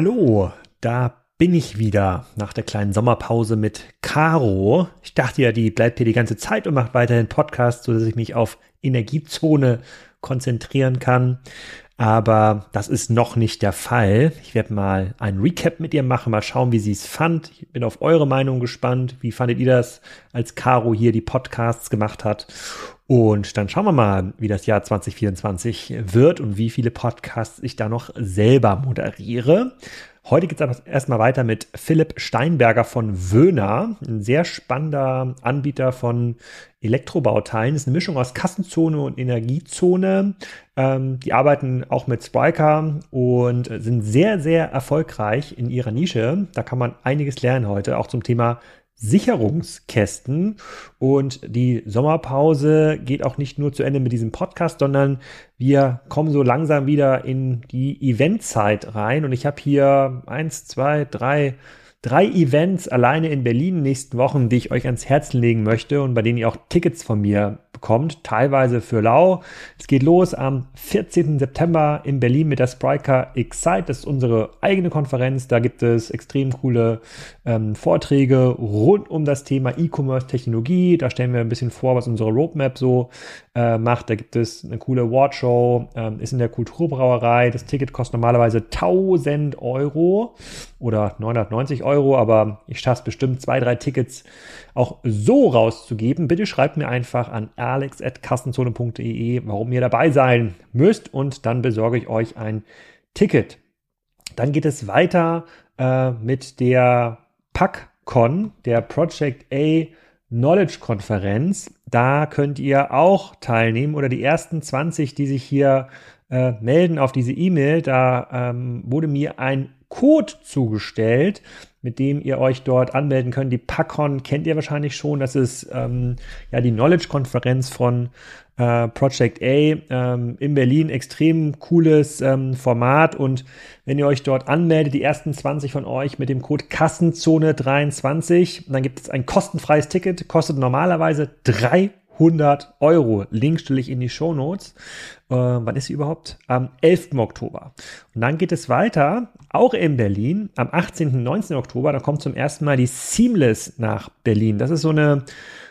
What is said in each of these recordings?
Hallo, da bin ich wieder nach der kleinen Sommerpause mit Caro. Ich dachte ja, die bleibt hier die ganze Zeit und macht weiterhin Podcast, so dass ich mich auf Energiezone konzentrieren kann. Aber das ist noch nicht der Fall. Ich werde mal ein Recap mit ihr machen, mal schauen, wie sie es fand. Ich bin auf eure Meinung gespannt. Wie fandet ihr das, als Caro hier die Podcasts gemacht hat? Und dann schauen wir mal, wie das Jahr 2024 wird und wie viele Podcasts ich da noch selber moderiere. Heute geht es aber erstmal weiter mit Philipp Steinberger von Wöhner, ein sehr spannender Anbieter von Elektrobauteilen. Das ist eine Mischung aus Kassenzone und Energiezone. Ähm, die arbeiten auch mit Spriker und sind sehr, sehr erfolgreich in ihrer Nische. Da kann man einiges lernen heute, auch zum Thema Sicherungskästen. Und die Sommerpause geht auch nicht nur zu Ende mit diesem Podcast, sondern wir kommen so langsam wieder in die Eventzeit rein. Und ich habe hier eins, zwei, drei, drei Events alleine in Berlin nächsten Wochen, die ich euch ans Herz legen möchte und bei denen ihr auch Tickets von mir bekommt, teilweise für lau. Es geht los am 14. September in Berlin mit der Spriker Excite. Das ist unsere eigene Konferenz. Da gibt es extrem coole ähm, Vorträge rund um das Thema E-Commerce-Technologie. Da stellen wir ein bisschen vor, was unsere Roadmap so äh, macht. Da gibt es eine coole Awardshow, ähm, ist in der Kulturbrauerei. Das Ticket kostet normalerweise 1000 Euro oder 990 Euro, aber ich schaffe es bestimmt, zwei, drei Tickets auch so rauszugeben. Bitte schreibt mir einfach an alex.kassenzone.de, warum ihr dabei sein müsst und dann besorge ich euch ein Ticket. Dann geht es weiter äh, mit der PackCon, der Project A Knowledge Konferenz. Da könnt ihr auch teilnehmen oder die ersten 20, die sich hier äh, melden auf diese E-Mail, da ähm, wurde mir ein Code zugestellt, mit dem ihr euch dort anmelden könnt. Die PACON kennt ihr wahrscheinlich schon. Das ist ähm, ja die Knowledge-Konferenz von äh, Project A ähm, in Berlin. Extrem cooles ähm, Format. Und wenn ihr euch dort anmeldet, die ersten 20 von euch mit dem Code Kassenzone23, dann gibt es ein kostenfreies Ticket. Kostet normalerweise 300 Euro. Link stelle ich in die Show Notes. Äh, wann ist sie überhaupt? Am 11. Oktober. Und dann geht es weiter, auch in Berlin, am 18. und 19. Oktober. Da kommt zum ersten Mal die Seamless nach Berlin. Das ist so eine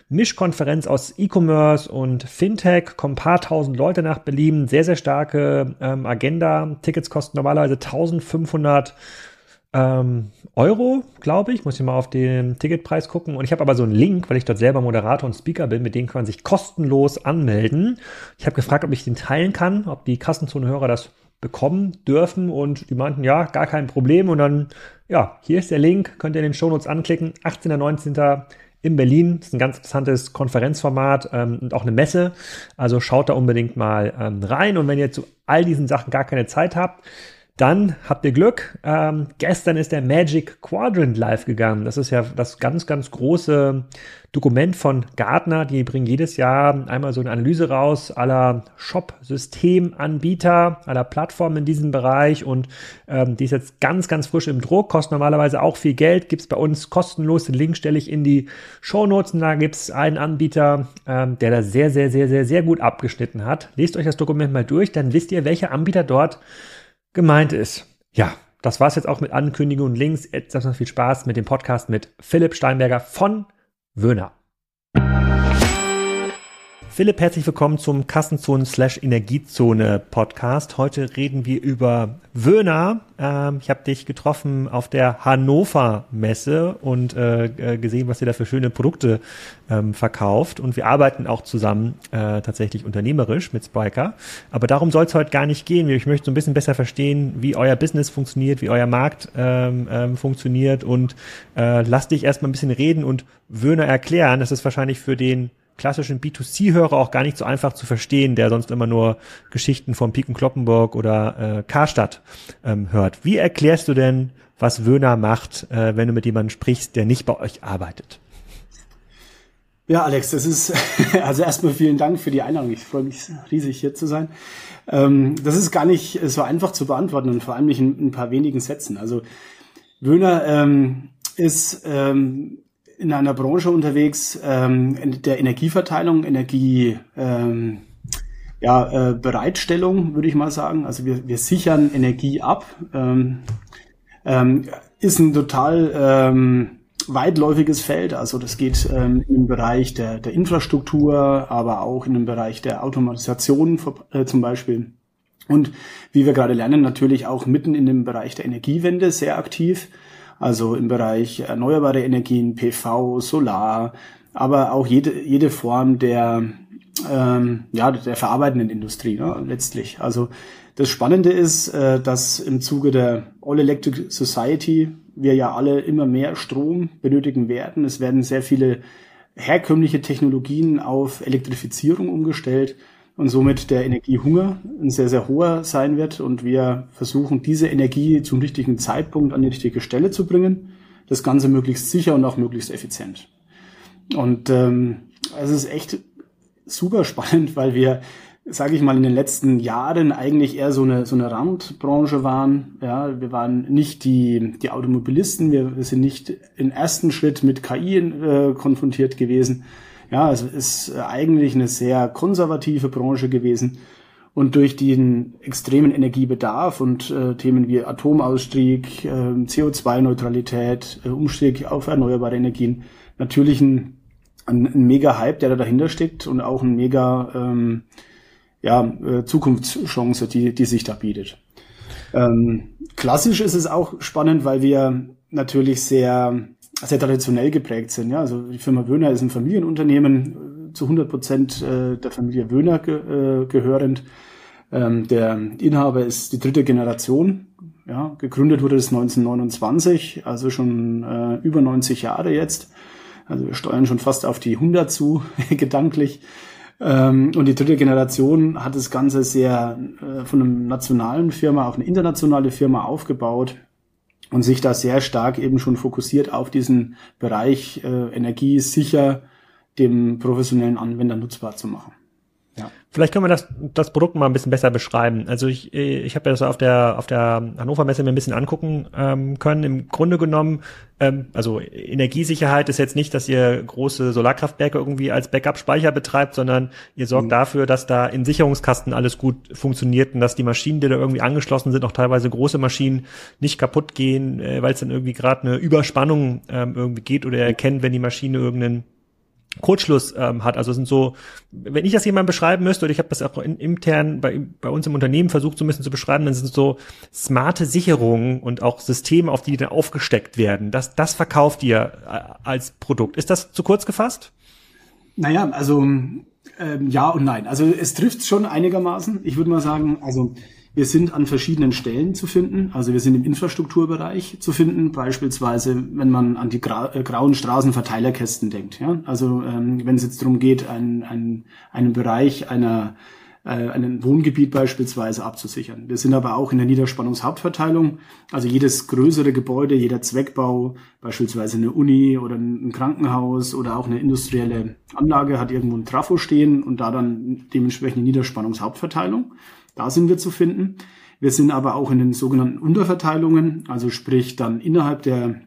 Mischkonferenz aus E-Commerce und Fintech, kommen ein paar tausend Leute nach Berlin, sehr, sehr starke ähm, Agenda. Tickets kosten normalerweise 1500 ähm, Euro, glaube ich. Muss ich mal auf den Ticketpreis gucken. Und ich habe aber so einen Link, weil ich dort selber Moderator und Speaker bin, mit dem kann man sich kostenlos anmelden. Ich habe gefragt, ob ich den teilen kann, ob die Kassenzone-Hörer das bekommen dürfen und die meinten, ja, gar kein Problem. Und dann, ja, hier ist der Link, könnt ihr in den Shownotes anklicken. 18. 19. in Berlin. Das ist ein ganz interessantes Konferenzformat ähm, und auch eine Messe. Also schaut da unbedingt mal ähm, rein. Und wenn ihr zu all diesen Sachen gar keine Zeit habt, dann habt ihr Glück. Ähm, gestern ist der Magic Quadrant live gegangen. Das ist ja das ganz, ganz große Dokument von Gartner. Die bringen jedes Jahr einmal so eine Analyse raus aller Shop-Systemanbieter, aller Plattformen in diesem Bereich. Und ähm, die ist jetzt ganz, ganz frisch im Druck, kostet normalerweise auch viel Geld. Gibt's bei uns kostenlos. Den Link stelle ich in die Show Notes. Und da gibt's einen Anbieter, ähm, der da sehr, sehr, sehr, sehr, sehr gut abgeschnitten hat. Lest euch das Dokument mal durch, dann wisst ihr, welcher Anbieter dort gemeint ist. Ja, das war's jetzt auch mit Ankündigungen und Links. Jetzt noch viel Spaß mit dem Podcast mit Philipp Steinberger von Wöhner. Philipp, herzlich willkommen zum Kassenzonen slash Energiezone Podcast. Heute reden wir über Wöhner. Ähm, ich habe dich getroffen auf der Hannover Messe und äh, äh, gesehen, was ihr da für schöne Produkte ähm, verkauft. Und wir arbeiten auch zusammen äh, tatsächlich unternehmerisch mit Spiker. Aber darum soll es heute gar nicht gehen. Ich möchte so ein bisschen besser verstehen, wie euer Business funktioniert, wie euer Markt ähm, ähm, funktioniert und äh, lass dich erstmal ein bisschen reden und Wöhner erklären. Das ist wahrscheinlich für den klassischen B2C-Hörer auch gar nicht so einfach zu verstehen, der sonst immer nur Geschichten von Piken Kloppenburg oder äh, Karstadt ähm, hört. Wie erklärst du denn, was Wöhner macht, äh, wenn du mit jemandem sprichst, der nicht bei euch arbeitet? Ja, Alex, das ist also erstmal vielen Dank für die Einladung. Ich freue mich riesig hier zu sein. Ähm, das ist gar nicht so einfach zu beantworten und vor allem nicht in, ein paar wenigen Sätzen. Also Wöhner ähm, ist ähm, in einer Branche unterwegs ähm, der Energieverteilung, Energie ähm, ja, äh, Bereitstellung, würde ich mal sagen. Also wir, wir sichern Energie ab. Ähm, ähm, ist ein total ähm, weitläufiges Feld. Also das geht ähm, im Bereich der, der Infrastruktur, aber auch in dem Bereich der Automatisation äh, zum Beispiel. Und wie wir gerade lernen, natürlich auch mitten in dem Bereich der Energiewende sehr aktiv. Also im Bereich erneuerbare Energien, PV, Solar, aber auch jede, jede Form der, ähm, ja, der verarbeitenden Industrie ne, letztlich. Also das Spannende ist, äh, dass im Zuge der All Electric Society wir ja alle immer mehr Strom benötigen werden. Es werden sehr viele herkömmliche Technologien auf Elektrifizierung umgestellt und somit der Energiehunger ein sehr, sehr hoher sein wird. Und wir versuchen, diese Energie zum richtigen Zeitpunkt an die richtige Stelle zu bringen. Das Ganze möglichst sicher und auch möglichst effizient. Und ähm, es ist echt super spannend, weil wir sage ich mal, in den letzten Jahren eigentlich eher so eine, so eine Randbranche waren. Ja, wir waren nicht die, die Automobilisten, wir, wir sind nicht im ersten Schritt mit KI äh, konfrontiert gewesen. Ja, es ist eigentlich eine sehr konservative Branche gewesen. Und durch den extremen Energiebedarf und äh, Themen wie Atomausstieg, äh, CO2-Neutralität, äh, Umstieg auf erneuerbare Energien natürlich ein, ein, ein mega Hype, der da dahinter steckt und auch ein mega ähm, ja, äh, Zukunftschance, die, die sich da bietet. Ähm, klassisch ist es auch spannend, weil wir natürlich sehr, sehr traditionell geprägt sind. Ja? Also die Firma Wöhner ist ein Familienunternehmen, äh, zu 100 Prozent äh, der Familie Wöhner äh, gehörend. Ähm, der Inhaber ist die dritte Generation. Ja, gegründet wurde es 1929, also schon über 90 Jahre jetzt. Also wir steuern schon fast auf die 100 zu, gedanklich. Ähm, und die dritte Generation hat das Ganze sehr von einer nationalen Firma auf eine internationale Firma aufgebaut und sich da sehr stark eben schon fokussiert auf diesen Bereich äh, Energie sicher dem professionellen Anwender nutzbar zu machen. Vielleicht können wir das, das Produkt mal ein bisschen besser beschreiben. Also ich, ich habe ja das auf der auf der Hannover Messe mir ein bisschen angucken ähm, können. Im Grunde genommen, ähm, also Energiesicherheit ist jetzt nicht, dass ihr große Solarkraftwerke irgendwie als Backup-Speicher betreibt, sondern ihr sorgt mhm. dafür, dass da in Sicherungskasten alles gut funktioniert und dass die Maschinen, die da irgendwie angeschlossen sind, auch teilweise große Maschinen, nicht kaputt gehen, äh, weil es dann irgendwie gerade eine Überspannung ähm, irgendwie geht oder erkennt, wenn die Maschine irgendeinen Kurzschluss ähm, hat. Also es sind so, wenn ich das jemand beschreiben müsste, oder ich habe das auch in, intern bei, bei uns im Unternehmen versucht so ein bisschen zu beschreiben, dann sind so smarte Sicherungen und auch Systeme, auf die dann aufgesteckt werden. Das, das verkauft ihr äh, als Produkt. Ist das zu kurz gefasst? Naja, also ähm, ja und nein. Also es trifft schon einigermaßen. Ich würde mal sagen, also wir sind an verschiedenen Stellen zu finden. Also wir sind im Infrastrukturbereich zu finden, beispielsweise wenn man an die gra äh, grauen Straßenverteilerkästen denkt. Ja? Also ähm, wenn es jetzt darum geht, ein, ein, einen Bereich einer äh, einen Wohngebiet beispielsweise abzusichern. Wir sind aber auch in der Niederspannungshauptverteilung, also jedes größere Gebäude, jeder Zweckbau, beispielsweise eine Uni oder ein Krankenhaus oder auch eine industrielle Anlage hat irgendwo ein Trafo stehen und da dann dementsprechend eine Niederspannungshauptverteilung. Da sind wir zu finden. Wir sind aber auch in den sogenannten Unterverteilungen, also sprich dann innerhalb der,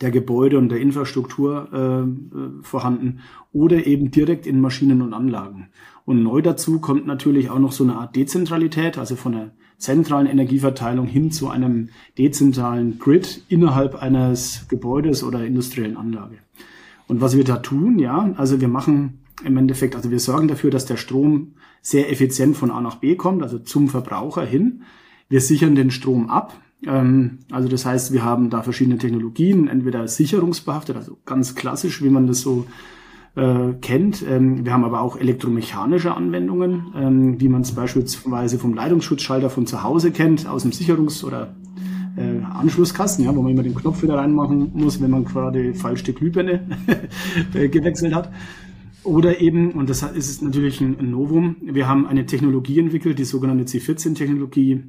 der Gebäude und der Infrastruktur äh, äh, vorhanden oder eben direkt in Maschinen und Anlagen. Und neu dazu kommt natürlich auch noch so eine Art Dezentralität, also von der zentralen Energieverteilung hin zu einem dezentralen Grid innerhalb eines Gebäudes oder industriellen Anlage. Und was wir da tun, ja, also wir machen im Endeffekt, also wir sorgen dafür, dass der Strom sehr effizient von A nach B kommt, also zum Verbraucher hin. Wir sichern den Strom ab. Ähm, also das heißt, wir haben da verschiedene Technologien, entweder sicherungsbehaftet, also ganz klassisch, wie man das so äh, kennt. Ähm, wir haben aber auch elektromechanische Anwendungen, ähm, wie man es beispielsweise vom Leitungsschutzschalter von zu Hause kennt, aus dem Sicherungs- oder äh, Anschlusskasten, ja, wo man immer den Knopf wieder reinmachen muss, wenn man gerade falsch die Glühbirne gewechselt hat. Oder eben, und das ist natürlich ein Novum, wir haben eine Technologie entwickelt, die sogenannte C14-Technologie,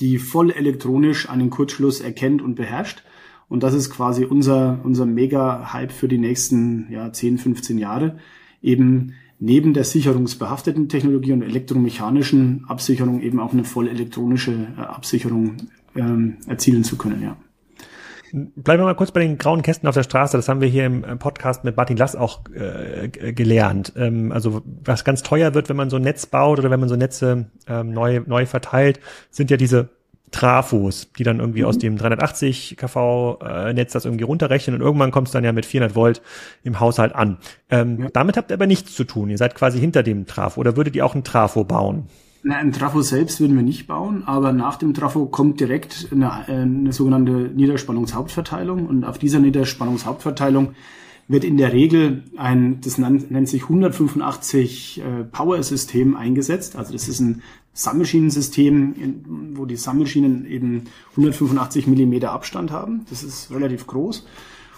die voll elektronisch einen Kurzschluss erkennt und beherrscht. Und das ist quasi unser, unser Mega-Hype für die nächsten ja, 10, 15 Jahre. Eben neben der sicherungsbehafteten Technologie und elektromechanischen Absicherung eben auch eine voll elektronische äh, Absicherung ähm, erzielen zu können, ja. Bleiben wir mal kurz bei den grauen Kästen auf der Straße. Das haben wir hier im Podcast mit Martin Lass auch äh, gelernt. Ähm, also was ganz teuer wird, wenn man so ein Netz baut oder wenn man so Netze ähm, neu, neu verteilt, sind ja diese Trafos, die dann irgendwie mhm. aus dem 380 kV-Netz das irgendwie runterrechnen und irgendwann kommt es dann ja mit 400 Volt im Haushalt an. Ähm, ja. Damit habt ihr aber nichts zu tun. Ihr seid quasi hinter dem Trafo oder würdet ihr auch ein Trafo bauen? Na, ein Trafo selbst würden wir nicht bauen, aber nach dem Trafo kommt direkt eine, eine sogenannte Niederspannungshauptverteilung und auf dieser Niederspannungshauptverteilung wird in der Regel ein, das nennt sich 185 äh, Power-System eingesetzt. Also das ist ein Sammelschienensystem, wo die Sammelschienen eben 185 Millimeter Abstand haben. Das ist relativ groß.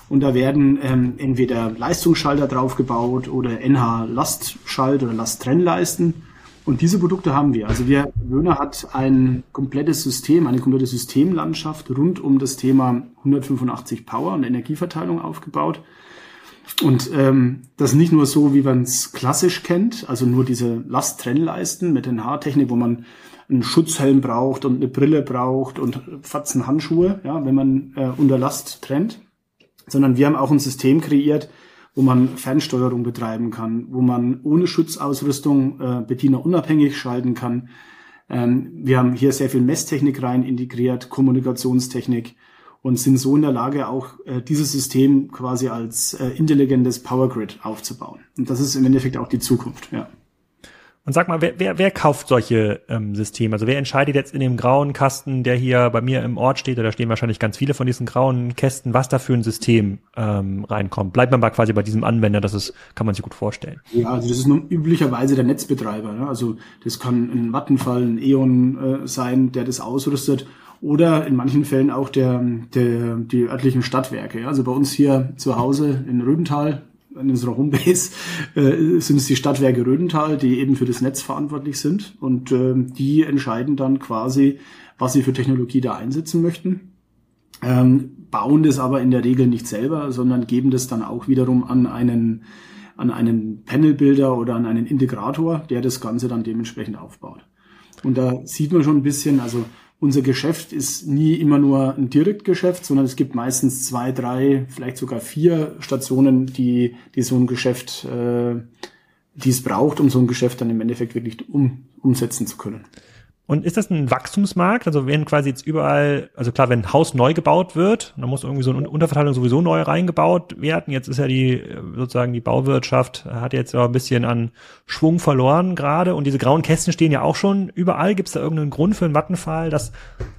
Und da werden ähm, entweder Leistungsschalter draufgebaut oder NH-Lastschalt oder Lasttrennleisten. Und diese Produkte haben wir. Also wir, Wöhner hat ein komplettes System, eine komplette Systemlandschaft rund um das Thema 185 Power und Energieverteilung aufgebaut. Und ähm, das nicht nur so, wie man es klassisch kennt, also nur diese Lasttrennleisten mit den Haartechnik, wo man einen Schutzhelm braucht und eine Brille braucht und Fatzen Handschuhe, ja, wenn man äh, unter Last trennt, sondern wir haben auch ein System kreiert, wo man Fernsteuerung betreiben kann, wo man ohne Schutzausrüstung äh, Bediener unabhängig schalten kann. Ähm, wir haben hier sehr viel Messtechnik rein integriert, Kommunikationstechnik und sind so in der Lage, auch äh, dieses System quasi als äh, intelligentes Power Grid aufzubauen. Und das ist im Endeffekt auch die Zukunft, ja. Und sag mal, wer, wer, wer kauft solche ähm, Systeme? Also wer entscheidet jetzt in dem grauen Kasten, der hier bei mir im Ort steht, oder da stehen wahrscheinlich ganz viele von diesen grauen Kästen, was da für ein System ähm, reinkommt? Bleibt man mal quasi bei diesem Anwender, das ist, kann man sich gut vorstellen. Ja, also das ist nun üblicherweise der Netzbetreiber. Ne? Also das kann ein Vattenfall, ein E.ON äh, sein, der das ausrüstet oder in manchen Fällen auch der, der, die örtlichen Stadtwerke. Ja? Also bei uns hier zu Hause in Rödental, in unserer Homebase äh, sind es die Stadtwerke Rödental, die eben für das Netz verantwortlich sind und äh, die entscheiden dann quasi, was sie für Technologie da einsetzen möchten. Ähm, bauen das aber in der Regel nicht selber, sondern geben das dann auch wiederum an einen an einen Panelbilder oder an einen Integrator, der das Ganze dann dementsprechend aufbaut. Und da sieht man schon ein bisschen, also unser Geschäft ist nie immer nur ein Direktgeschäft, sondern es gibt meistens zwei, drei, vielleicht sogar vier Stationen, die, die so ein Geschäft, äh, die es braucht, um so ein Geschäft dann im Endeffekt wirklich um, umsetzen zu können. Und ist das ein Wachstumsmarkt? Also wenn quasi jetzt überall, also klar, wenn ein Haus neu gebaut wird, dann muss irgendwie so eine Unterverteilung sowieso neu reingebaut werden. Jetzt ist ja die sozusagen die Bauwirtschaft hat jetzt ja ein bisschen an Schwung verloren gerade und diese grauen Kästen stehen ja auch schon überall. Gibt es da irgendeinen Grund für einen Vattenfall, das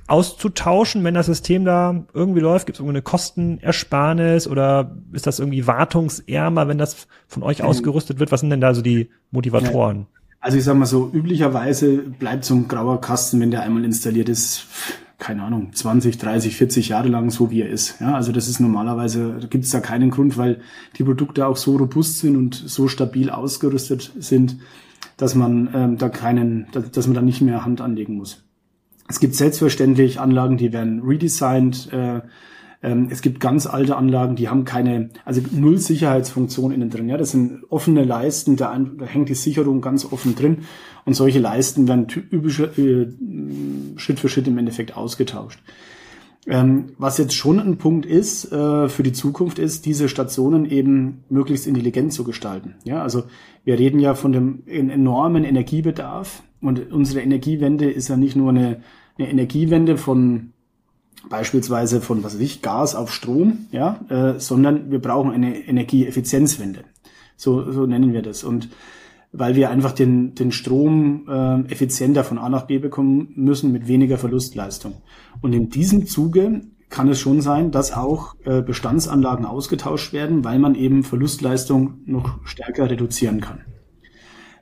auszutauschen, wenn das System da irgendwie läuft? Gibt es irgendeine Kostenersparnis oder ist das irgendwie wartungsärmer, wenn das von euch mhm. ausgerüstet wird? Was sind denn da so die Motivatoren? Also ich sag mal so, üblicherweise bleibt so ein grauer Kasten, wenn der einmal installiert ist, keine Ahnung, 20, 30, 40 Jahre lang so wie er ist. Ja, also das ist normalerweise, da gibt es da keinen Grund, weil die Produkte auch so robust sind und so stabil ausgerüstet sind, dass man ähm, da keinen, dass, dass man da nicht mehr Hand anlegen muss. Es gibt selbstverständlich Anlagen, die werden redesigned, äh, ähm, es gibt ganz alte Anlagen, die haben keine, also null Sicherheitsfunktion innen drin. Ja, das sind offene Leisten, da, da hängt die Sicherung ganz offen drin. Und solche Leisten werden typisch, äh, Schritt für Schritt im Endeffekt ausgetauscht. Ähm, was jetzt schon ein Punkt ist äh, für die Zukunft ist, diese Stationen eben möglichst intelligent zu gestalten. Ja, also wir reden ja von dem enormen Energiebedarf und unsere Energiewende ist ja nicht nur eine, eine Energiewende von beispielsweise von was weiß ich, Gas auf Strom, ja, äh, sondern wir brauchen eine Energieeffizienzwende. So, so nennen wir das. Und weil wir einfach den, den Strom äh, effizienter von A nach B bekommen müssen mit weniger Verlustleistung. Und in diesem Zuge kann es schon sein, dass auch äh, Bestandsanlagen ausgetauscht werden, weil man eben Verlustleistung noch stärker reduzieren kann.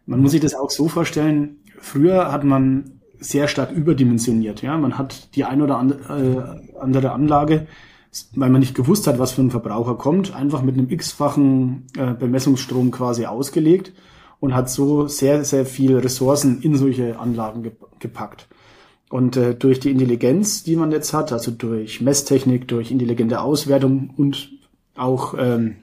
Man muss sich das auch so vorstellen, früher hat man sehr stark überdimensioniert. Ja, man hat die ein oder äh, andere Anlage, weil man nicht gewusst hat, was für ein Verbraucher kommt, einfach mit einem x-fachen äh, Bemessungsstrom quasi ausgelegt und hat so sehr, sehr viel Ressourcen in solche Anlagen gepackt. Und äh, durch die Intelligenz, die man jetzt hat, also durch Messtechnik, durch intelligente Auswertung und auch ähm,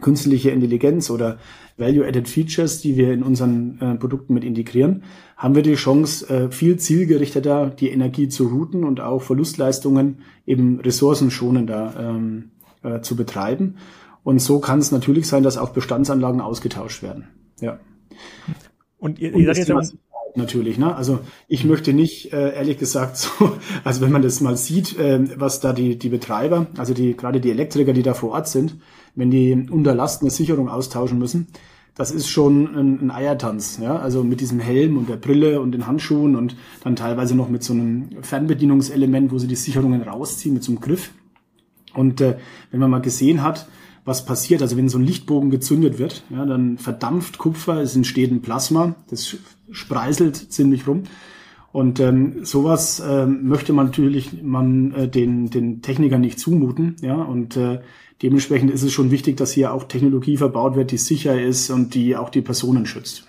künstliche Intelligenz oder Value-Added Features, die wir in unseren äh, Produkten mit integrieren, haben wir die Chance, äh, viel zielgerichteter die Energie zu routen und auch Verlustleistungen eben ressourcenschonender ähm, äh, zu betreiben. Und so kann es natürlich sein, dass auch Bestandsanlagen ausgetauscht werden. Ja. Und ihr, ihr seid jetzt natürlich. Ne? Also ich möchte nicht, äh, ehrlich gesagt, so, also wenn man das mal sieht, äh, was da die, die Betreiber, also die gerade die Elektriker, die da vor Ort sind, wenn die unter Last eine Sicherung austauschen müssen, das ist schon ein, ein Eiertanz. Ja? Also mit diesem Helm und der Brille und den Handschuhen und dann teilweise noch mit so einem Fernbedienungselement, wo sie die Sicherungen rausziehen mit so einem Griff. Und äh, wenn man mal gesehen hat, was passiert, also wenn so ein Lichtbogen gezündet wird, ja, dann verdampft Kupfer, es entsteht ein Plasma, das spreiselt ziemlich rum. Und ähm, sowas ähm, möchte man natürlich man äh, den, den Technikern nicht zumuten, ja, und äh, dementsprechend ist es schon wichtig, dass hier auch Technologie verbaut wird, die sicher ist und die auch die Personen schützt.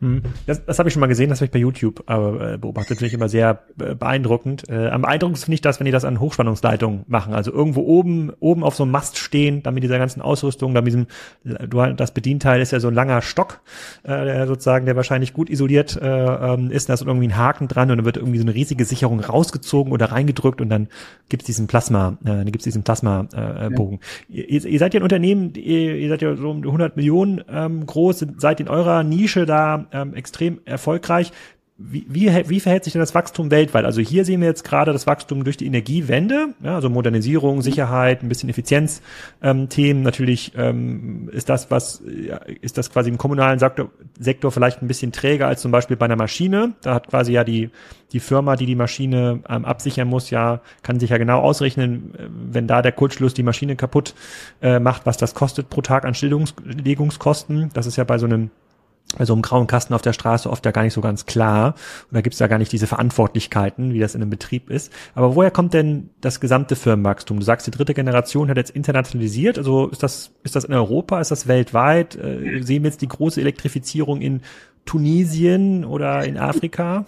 Hm. Das, das habe ich schon mal gesehen, das habe ich bei YouTube äh, beobachtet, finde ich immer sehr äh, beeindruckend. Äh, am beeindruckendsten finde ich das, wenn die das an Hochspannungsleitungen machen, also irgendwo oben oben auf so einem Mast stehen, dann mit dieser ganzen Ausrüstung, dann mit diesem, du, das Bedienteil ist ja so ein langer Stock, äh, der sozusagen, der wahrscheinlich gut isoliert äh, ähm, ist, da ist irgendwie ein Haken dran und dann wird irgendwie so eine riesige Sicherung rausgezogen oder reingedrückt und dann gibt's diesen Plasma, äh, dann gibt's diesen Plasma-Bogen. Äh, ja. ihr, ihr seid ja ein Unternehmen, ihr, ihr seid ja so um 100 Millionen ähm, groß, seid in eurer Nische da ähm, extrem erfolgreich. Wie, wie, wie verhält sich denn das Wachstum weltweit? Also hier sehen wir jetzt gerade das Wachstum durch die Energiewende, ja, also Modernisierung, Sicherheit, ein bisschen Effizienzthemen. Ähm, Natürlich ähm, ist das, was ist das quasi im kommunalen Sektor, Sektor vielleicht ein bisschen träger als zum Beispiel bei einer Maschine. Da hat quasi ja die die Firma, die die Maschine ähm, absichern muss, ja kann sich ja genau ausrechnen, äh, wenn da der Kurzschluss die Maschine kaputt äh, macht, was das kostet pro Tag an Stilllegungskosten. Das ist ja bei so einem also im grauen Kasten auf der Straße oft ja gar nicht so ganz klar. Und da gibt's ja gar nicht diese Verantwortlichkeiten, wie das in einem Betrieb ist. Aber woher kommt denn das gesamte Firmenwachstum? Du sagst, die dritte Generation hat jetzt internationalisiert. Also ist das, ist das in Europa? Ist das weltweit? Äh, sehen wir jetzt die große Elektrifizierung in Tunesien oder in Afrika?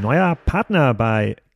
Neuer Partner bei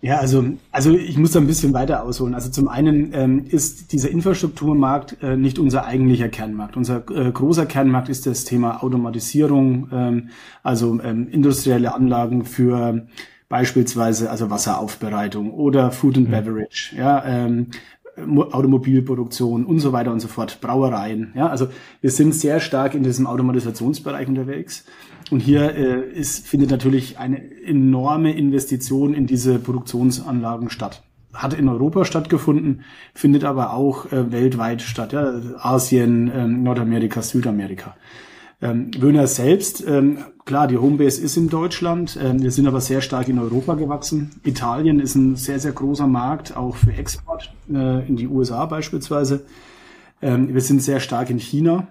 Ja, also, also ich muss da ein bisschen weiter ausholen. Also zum einen ähm, ist dieser Infrastrukturmarkt äh, nicht unser eigentlicher Kernmarkt. Unser äh, großer Kernmarkt ist das Thema Automatisierung, ähm, also ähm, industrielle Anlagen für beispielsweise also Wasseraufbereitung oder Food and mhm. Beverage, ja, ähm, Automobilproduktion und so weiter und so fort, Brauereien. Ja, also wir sind sehr stark in diesem Automatisationsbereich unterwegs. Und hier äh, ist, findet natürlich eine enorme Investition in diese Produktionsanlagen statt. Hat in Europa stattgefunden, findet aber auch äh, weltweit statt. Ja? Asien, ähm, Nordamerika, Südamerika. Ähm, Wöhner selbst, ähm, klar, die Homebase ist in Deutschland, ähm, wir sind aber sehr stark in Europa gewachsen. Italien ist ein sehr, sehr großer Markt, auch für Export äh, in die USA beispielsweise. Ähm, wir sind sehr stark in China.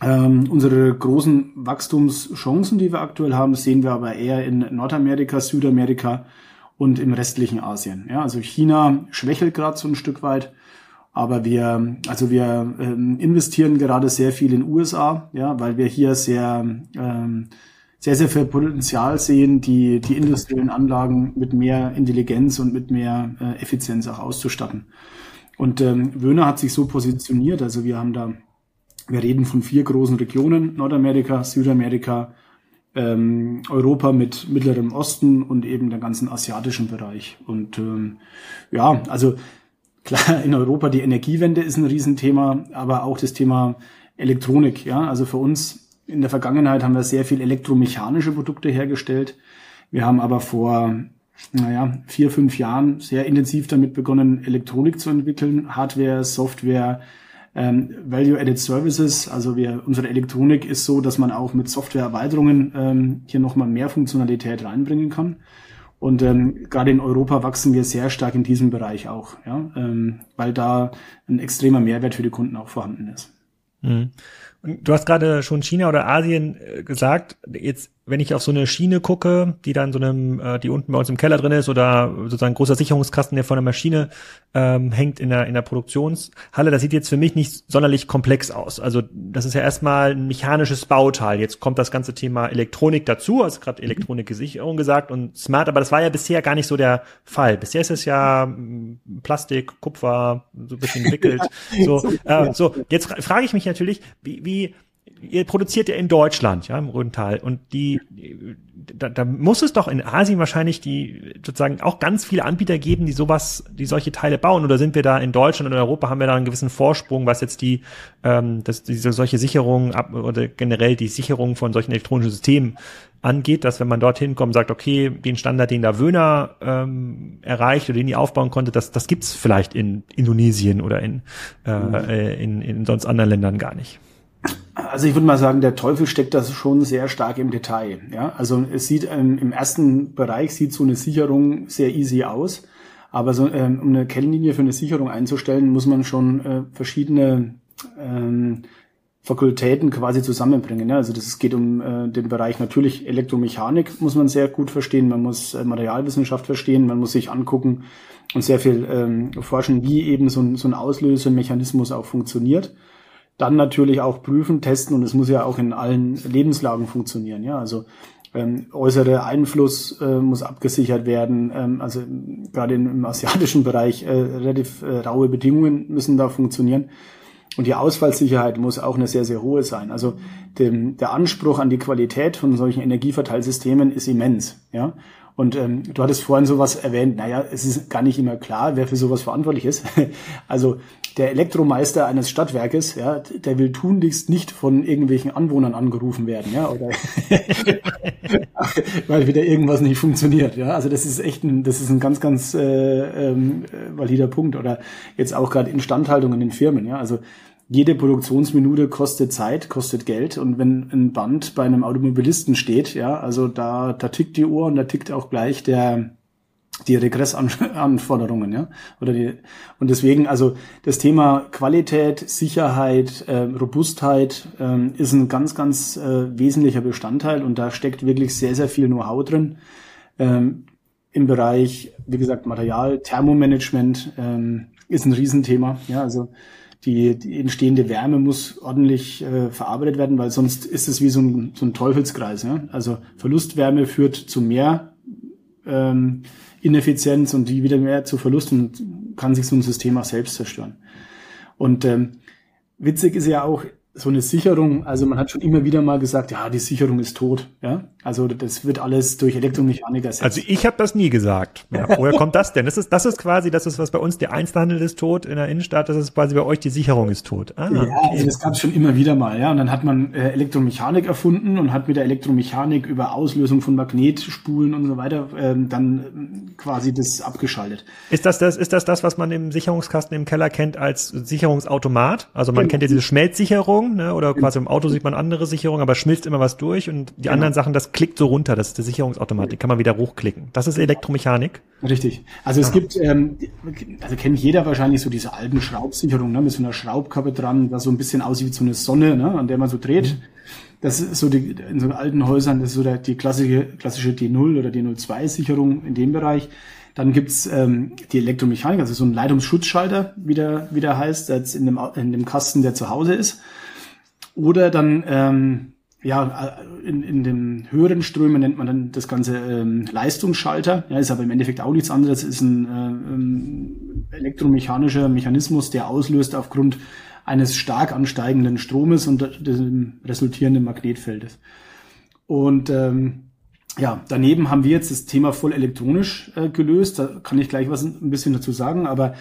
Ähm, unsere großen Wachstumschancen, die wir aktuell haben, sehen wir aber eher in Nordamerika, Südamerika und im restlichen Asien. Ja, also China schwächelt gerade so ein Stück weit. Aber wir, also wir investieren gerade sehr viel in USA, ja, weil wir hier sehr, ähm, sehr, sehr viel Potenzial sehen, die, die industriellen Anlagen mit mehr Intelligenz und mit mehr äh, Effizienz auch auszustatten. Und ähm, Wöhner hat sich so positioniert, also wir haben da, wir reden von vier großen Regionen, Nordamerika, Südamerika, ähm, Europa mit Mittlerem Osten und eben der ganzen asiatischen Bereich. Und ähm, ja, also klar, in Europa die Energiewende ist ein Riesenthema, aber auch das Thema Elektronik. Ja, also für uns in der Vergangenheit haben wir sehr viel elektromechanische Produkte hergestellt. Wir haben aber vor, naja, vier, fünf Jahren sehr intensiv damit begonnen, Elektronik zu entwickeln, Hardware, Software, ähm, Value-Added Services. Also wir, unsere Elektronik ist so, dass man auch mit Softwareerweiterungen ähm, hier nochmal mehr Funktionalität reinbringen kann. Und ähm, gerade in Europa wachsen wir sehr stark in diesem Bereich auch, ja, ähm, weil da ein extremer Mehrwert für die Kunden auch vorhanden ist. Mhm. Und du hast gerade schon China oder Asien äh, gesagt. Jetzt wenn ich auf so eine Schiene gucke, die dann so einem, äh, die unten bei uns im Keller drin ist oder sozusagen großer Sicherungskasten, der vor der Maschine ähm, hängt in der, in der Produktionshalle, das sieht jetzt für mich nicht sonderlich komplex aus. Also das ist ja erstmal ein mechanisches Bauteil. Jetzt kommt das ganze Thema Elektronik dazu, also gerade Elektronikgesicherung gesagt und Smart, aber das war ja bisher gar nicht so der Fall. Bisher ist es ja hm, Plastik, Kupfer, so ein bisschen entwickelt. so, äh, so, jetzt frage ich mich natürlich, wie, wie ihr produziert ja in Deutschland, ja, im Rhöntal. Und die, da, da muss es doch in Asien wahrscheinlich die sozusagen auch ganz viele Anbieter geben, die sowas, die solche Teile bauen. Oder sind wir da in Deutschland und in Europa haben wir da einen gewissen Vorsprung, was jetzt die, ähm, das, diese solche Sicherungen ab oder generell die Sicherung von solchen elektronischen Systemen angeht, dass wenn man dorthin kommt, sagt, okay, den Standard, den da Wöhner ähm, erreicht oder den ihr aufbauen konnte, das, das gibt's vielleicht in Indonesien oder in, äh, mhm. in, in sonst anderen Ländern gar nicht. Also ich würde mal sagen, der Teufel steckt das schon sehr stark im Detail. Ja, also es sieht ähm, im ersten Bereich sieht so eine Sicherung sehr easy aus, aber so ähm, um eine Kennlinie für eine Sicherung einzustellen, muss man schon äh, verschiedene ähm, Fakultäten quasi zusammenbringen. Ja? Also das geht um äh, den Bereich natürlich Elektromechanik muss man sehr gut verstehen, man muss äh, Materialwissenschaft verstehen, man muss sich angucken und sehr viel ähm, forschen, wie eben so ein, so ein Auslösemechanismus auch funktioniert dann natürlich auch prüfen, testen und es muss ja auch in allen Lebenslagen funktionieren. Ja, also ähm, äußere Einfluss äh, muss abgesichert werden. Ähm, also gerade im asiatischen Bereich äh, relativ äh, raue Bedingungen müssen da funktionieren. Und die Ausfallsicherheit muss auch eine sehr, sehr hohe sein. Also dem, der Anspruch an die Qualität von solchen Energieverteilsystemen ist immens. Ja? Und ähm, du hattest vorhin sowas erwähnt, naja, es ist gar nicht immer klar, wer für sowas verantwortlich ist. also der Elektromeister eines Stadtwerkes, ja, der will tunlichst nicht von irgendwelchen Anwohnern angerufen werden, ja, oder weil wieder irgendwas nicht funktioniert, ja. Also das ist echt ein, das ist ein ganz, ganz äh, ähm, valider Punkt. Oder jetzt auch gerade Instandhaltung in den Firmen, ja. Also jede Produktionsminute kostet Zeit, kostet Geld. Und wenn ein Band bei einem Automobilisten steht, ja, also da, da tickt die Uhr und da tickt auch gleich der, die Regressanforderungen, ja, oder die, und deswegen, also das Thema Qualität, Sicherheit, äh, Robustheit äh, ist ein ganz, ganz äh, wesentlicher Bestandteil und da steckt wirklich sehr, sehr viel Know-how drin ähm, im Bereich, wie gesagt, Material, Thermomanagement ähm, ist ein Riesenthema, ja, also die, die entstehende Wärme muss ordentlich äh, verarbeitet werden, weil sonst ist es wie so ein, so ein Teufelskreis. Ja? Also Verlustwärme führt zu mehr ähm, Ineffizienz und die wieder mehr zu Verlust und kann sich so ein System auch selbst zerstören. Und ähm, witzig ist ja auch, so eine Sicherung, also man hat schon immer wieder mal gesagt, ja, die Sicherung ist tot, ja. Also das wird alles durch Elektromechanik ersetzt. Also ich habe das nie gesagt. Ja, woher kommt das denn? Das ist, das ist quasi, das ist was bei uns der Einzelhandel ist tot in der Innenstadt, das ist quasi bei euch die Sicherung ist tot. Ah, ja, okay. also das gab es schon immer wieder mal, ja. Und dann hat man äh, Elektromechanik erfunden und hat mit der Elektromechanik über Auslösung von Magnetspulen und so weiter ähm, dann ähm, quasi das abgeschaltet. Ist das das, ist das das, was man im Sicherungskasten im Keller kennt als Sicherungsautomat? Also man genau. kennt ja diese Schmelzsicherung, ne? Oder quasi im Auto sieht man andere Sicherungen, aber schmilzt immer was durch und die genau. anderen Sachen, das klickt so runter, das ist die Sicherungsautomatik, kann man wieder hochklicken. Das ist Elektromechanik. Richtig. Also es ah. gibt, ähm, also kennt jeder wahrscheinlich so diese alten Schraubsicherungen, ne, mit so einer Schraubkappe dran, was so ein bisschen aussieht wie so eine Sonne, ne, an der man so dreht. Mhm. Das ist so die, in so alten Häusern, das ist so der, die klassische, klassische D0 oder D02-Sicherung in dem Bereich. Dann gibt's ähm, die Elektromechanik, also so ein Leitungsschutzschalter, wie der, wie der heißt, der jetzt in dem, in dem Kasten, der zu Hause ist. Oder dann ähm, ja, äh, in, in den höheren Strömen nennt man dann das Ganze ähm, Leistungsschalter. Ja, ist aber im Endeffekt auch nichts anderes. Ist ein äh, ähm, elektromechanischer Mechanismus, der auslöst aufgrund eines stark ansteigenden Stromes und dem resultierenden Magnetfeldes. Und ähm, ja, daneben haben wir jetzt das Thema voll elektronisch äh, gelöst. Da kann ich gleich was ein bisschen dazu sagen, aber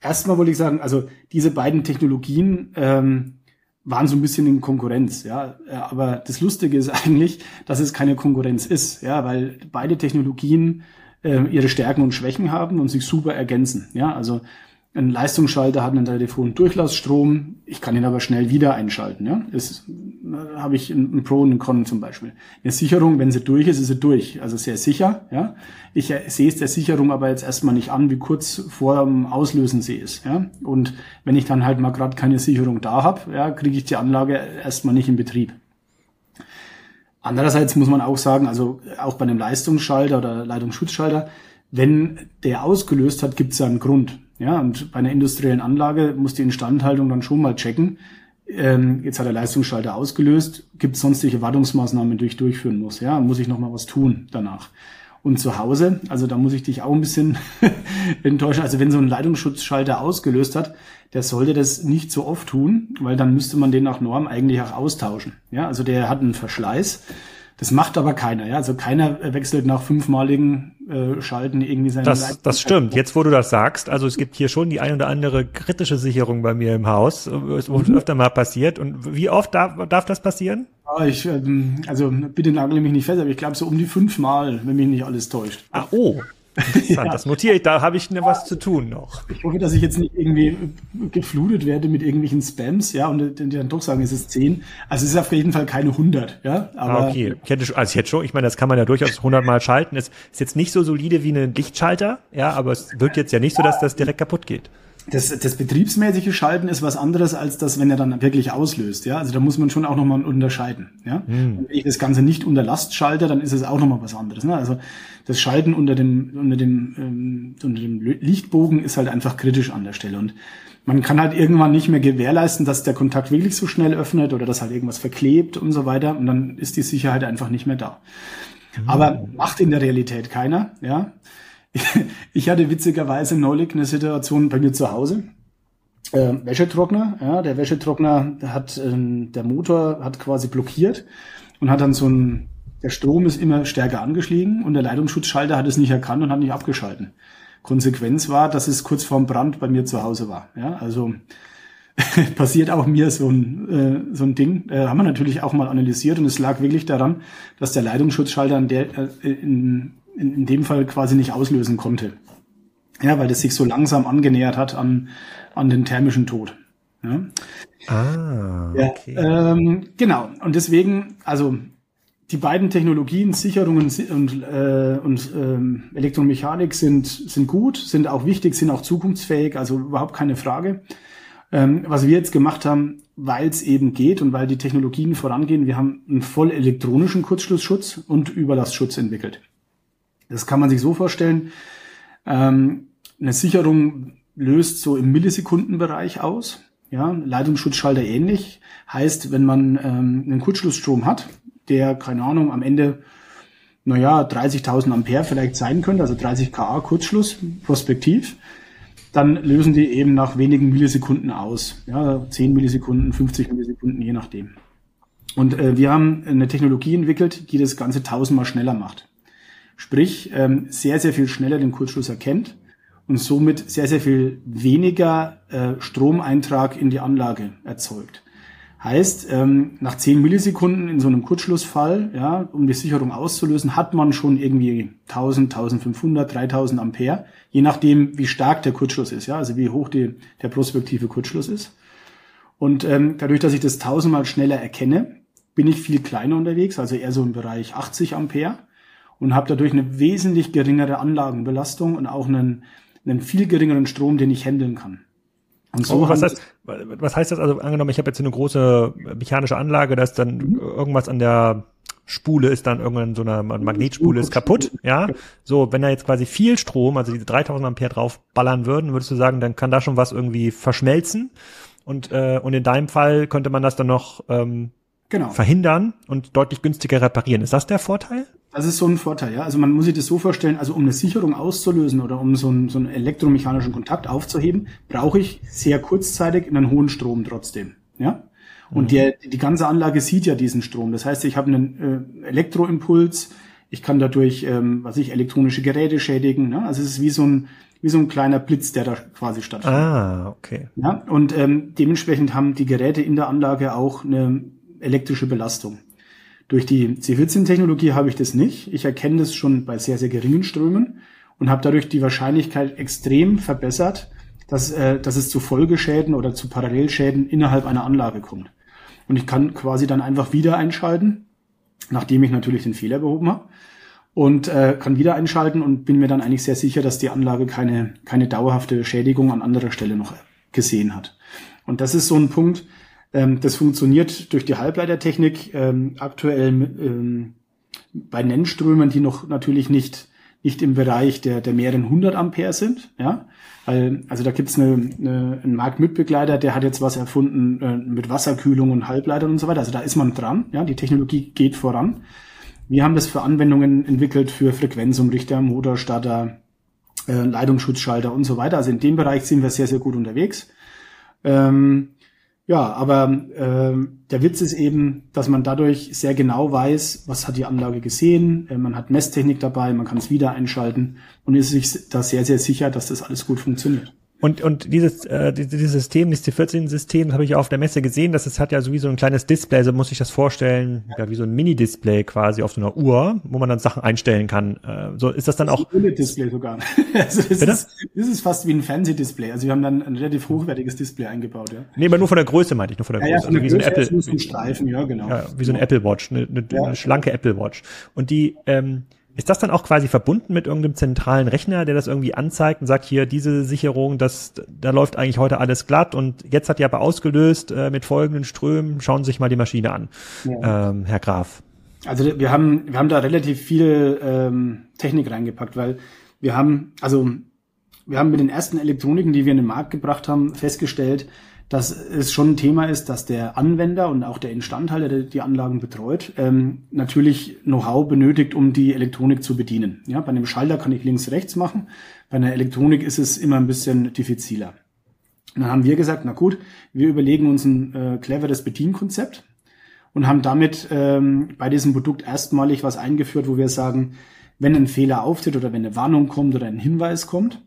erstmal wollte ich sagen, also diese beiden Technologien ähm, waren so ein bisschen in Konkurrenz, ja. Aber das Lustige ist eigentlich, dass es keine Konkurrenz ist, ja, weil beide Technologien äh, ihre Stärken und Schwächen haben und sich super ergänzen, ja. Also ein Leistungsschalter hat einen hohen Durchlassstrom. Ich kann ihn aber schnell wieder einschalten. Ja? Das äh, habe ich ein Pro und ein Con zum Beispiel. Eine Sicherung, wenn sie durch ist, ist sie durch. Also sehr sicher. Ja? Ich äh, sehe es der Sicherung aber jetzt erstmal nicht an, wie kurz vor dem Auslösen sie ist. Ja? Und wenn ich dann halt mal gerade keine Sicherung da habe, ja, kriege ich die Anlage erstmal nicht in Betrieb. Andererseits muss man auch sagen, also auch bei einem Leistungsschalter oder Leitungsschutzschalter, wenn der ausgelöst hat, gibt es einen Grund. Ja, und bei einer industriellen Anlage muss die Instandhaltung dann schon mal checken. Ähm, jetzt hat der Leistungsschalter ausgelöst, gibt es sonstige Wartungsmaßnahmen, die ich durchführen muss. Ja, muss ich noch mal was tun danach. Und zu Hause, also da muss ich dich auch ein bisschen enttäuschen. Also wenn so ein Leitungsschutzschalter ausgelöst hat, der sollte das nicht so oft tun, weil dann müsste man den nach Norm eigentlich auch austauschen. Ja, also der hat einen Verschleiß das macht aber keiner, ja. Also keiner wechselt nach fünfmaligen äh, Schalten irgendwie seine Das, das stimmt. Jetzt, wo du das sagst, also es gibt hier schon die ein oder andere kritische Sicherung bei mir im Haus, wo mhm. öfter mal passiert. Und wie oft darf, darf das passieren? Ja, ich, ähm, also bitte nagel mich nicht fest, aber ich glaube so um die fünfmal, wenn mich nicht alles täuscht. Ach, oh. Interessant, ja. das notiere ich, da habe ich ne, was zu tun noch. Ich hoffe, dass ich jetzt nicht irgendwie geflutet werde mit irgendwelchen Spams, ja, und die dann doch sagen, es ist 10. Also es ist auf jeden Fall keine 100, ja. Aber ah, okay, ich hätte, also ich hätte schon, ich meine, das kann man ja durchaus 100 Mal schalten. Es ist jetzt nicht so solide wie ein Lichtschalter, ja, aber es wird jetzt ja nicht so, dass das direkt kaputt geht das, das betriebsmäßige Schalten ist was anderes als das, wenn er dann wirklich auslöst. Ja, also da muss man schon auch nochmal unterscheiden. Ja, mhm. wenn ich das Ganze nicht unter Last schalte, dann ist es auch nochmal was anderes. Ne? Also das Schalten unter dem unter dem ähm, unter dem Lichtbogen ist halt einfach kritisch an der Stelle und man kann halt irgendwann nicht mehr gewährleisten, dass der Kontakt wirklich so schnell öffnet oder dass halt irgendwas verklebt und so weiter und dann ist die Sicherheit einfach nicht mehr da. Mhm. Aber macht in der Realität keiner. Ja, ich hatte witzigerweise neulich eine Situation bei mir zu Hause. Äh, Wäschetrockner, ja, der Wäschetrockner hat, äh, der Motor hat quasi blockiert und hat dann so ein, der Strom ist immer stärker angestiegen und der Leitungsschutzschalter hat es nicht erkannt und hat nicht abgeschalten. Konsequenz war, dass es kurz vorm Brand bei mir zu Hause war. Ja, also passiert auch mir so ein, äh, so ein Ding. Äh, haben wir natürlich auch mal analysiert und es lag wirklich daran, dass der Leitungsschutzschalter in, der, äh, in, in, in dem Fall quasi nicht auslösen konnte. Ja, weil das sich so langsam angenähert hat an, an den thermischen Tod. Ja. Ah, okay. Ja, ähm, genau. Und deswegen, also die beiden Technologien, Sicherungen und, äh, und ähm, Elektromechanik sind, sind gut, sind auch wichtig, sind auch zukunftsfähig, also überhaupt keine Frage. Ähm, was wir jetzt gemacht haben, weil es eben geht und weil die Technologien vorangehen, wir haben einen voll elektronischen Kurzschlussschutz und Überlastschutz entwickelt. Das kann man sich so vorstellen. Ähm, eine Sicherung löst so im Millisekundenbereich aus. Ja, Leitungsschutzschalter ähnlich. Heißt, wenn man ähm, einen Kurzschlussstrom hat, der, keine Ahnung, am Ende, naja, 30.000 Ampere vielleicht sein könnte, also 30 kA Kurzschluss, prospektiv, dann lösen die eben nach wenigen Millisekunden aus. Ja, 10 Millisekunden, 50 Millisekunden, je nachdem. Und äh, wir haben eine Technologie entwickelt, die das Ganze tausendmal schneller macht. Sprich, ähm, sehr, sehr viel schneller den Kurzschluss erkennt und somit sehr, sehr viel weniger äh, Stromeintrag in die Anlage erzeugt. Heißt, ähm, nach 10 Millisekunden in so einem Kurzschlussfall, ja, um die Sicherung auszulösen, hat man schon irgendwie 1000, 1500, 3000 Ampere, je nachdem, wie stark der Kurzschluss ist, ja, also wie hoch die, der prospektive Kurzschluss ist. Und ähm, dadurch, dass ich das tausendmal schneller erkenne, bin ich viel kleiner unterwegs, also eher so im Bereich 80 Ampere und habe dadurch eine wesentlich geringere Anlagenbelastung und auch einen, einen viel geringeren Strom, den ich handeln kann. Und so oh, was, heißt, was heißt das? Also angenommen, ich habe jetzt eine große mechanische Anlage, da ist dann mhm. irgendwas an der Spule ist dann irgendwann so eine Magnetspule ist kaputt, ja. So, wenn da jetzt quasi viel Strom, also diese 3000 Ampere drauf ballern würden, würdest du sagen, dann kann da schon was irgendwie verschmelzen und äh, und in deinem Fall könnte man das dann noch ähm, genau. verhindern und deutlich günstiger reparieren. Ist das der Vorteil? Das ist so ein Vorteil, ja. Also man muss sich das so vorstellen, also um eine Sicherung auszulösen oder um so einen, so einen elektromechanischen Kontakt aufzuheben, brauche ich sehr kurzzeitig einen hohen Strom trotzdem, ja. Und mhm. die, die ganze Anlage sieht ja diesen Strom. Das heißt, ich habe einen äh, Elektroimpuls, ich kann dadurch, ähm, was ich, elektronische Geräte schädigen. Ne? Also es ist wie so ein, wie so ein kleiner Blitz, der da quasi stattfindet. Ah, okay. Ja, und ähm, dementsprechend haben die Geräte in der Anlage auch eine elektrische Belastung. Durch die C14-Technologie habe ich das nicht. Ich erkenne das schon bei sehr, sehr geringen Strömen und habe dadurch die Wahrscheinlichkeit extrem verbessert, dass, äh, dass es zu Folgeschäden oder zu Parallelschäden innerhalb einer Anlage kommt. Und ich kann quasi dann einfach wieder einschalten, nachdem ich natürlich den Fehler behoben habe und äh, kann wieder einschalten und bin mir dann eigentlich sehr sicher, dass die Anlage keine, keine dauerhafte Schädigung an anderer Stelle noch gesehen hat. Und das ist so ein Punkt, ähm, das funktioniert durch die Halbleitertechnik ähm, aktuell ähm, bei Nennströmen, die noch natürlich nicht, nicht im Bereich der, der mehreren hundert Ampere sind. Ja? Weil, also da gibt's eine, eine, einen Marktmitbegleiter, der hat jetzt was erfunden äh, mit Wasserkühlung und Halbleitern und so weiter. Also da ist man dran. Ja? Die Technologie geht voran. Wir haben das für Anwendungen entwickelt für Frequenzumrichter, Motorstarter, äh, Leitungsschutzschalter und so weiter. Also in dem Bereich sind wir sehr, sehr gut unterwegs. Ähm, ja, aber äh, der Witz ist eben, dass man dadurch sehr genau weiß, was hat die Anlage gesehen. Äh, man hat Messtechnik dabei, man kann es wieder einschalten und ist sich da sehr, sehr sicher, dass das alles gut funktioniert. Und, und dieses, äh, dieses System, dieses T14-System, das habe ich auf der Messe gesehen, das ist, hat ja sowieso ein kleines Display, so muss ich das vorstellen, ja, wie so ein Mini-Display quasi auf so einer Uhr, wo man dann Sachen einstellen kann. Äh, so ist das dann auch. Ein Display sogar. also das, ist, das ist fast wie ein Fernsehdisplay. Also wir haben dann ein relativ hochwertiges Display eingebaut, ja. Nee, aber nur von der Größe meinte ich, nur von der ja, Größe. Ja, von also wie Größe so ein Apple. Streifen, ja, genau. Ja, wie so ein Apple Watch, eine, eine, ja. eine schlanke Apple Watch. Und die, ähm, ist das dann auch quasi verbunden mit irgendeinem zentralen Rechner, der das irgendwie anzeigt und sagt, hier, diese Sicherung, das, da läuft eigentlich heute alles glatt und jetzt hat die aber ausgelöst äh, mit folgenden Strömen, schauen Sie sich mal die Maschine an, ja. ähm, Herr Graf. Also wir haben, wir haben da relativ viel ähm, Technik reingepackt, weil wir haben, also wir haben mit den ersten Elektroniken, die wir in den Markt gebracht haben, festgestellt, dass es schon ein Thema ist, dass der Anwender und auch der Instandhalter, der die Anlagen betreut, ähm, natürlich Know-how benötigt, um die Elektronik zu bedienen. Ja, bei einem Schalter kann ich links, rechts machen. Bei einer Elektronik ist es immer ein bisschen diffiziler. Dann haben wir gesagt, na gut, wir überlegen uns ein äh, cleveres Bedienkonzept und haben damit ähm, bei diesem Produkt erstmalig was eingeführt, wo wir sagen, wenn ein Fehler auftritt oder wenn eine Warnung kommt oder ein Hinweis kommt,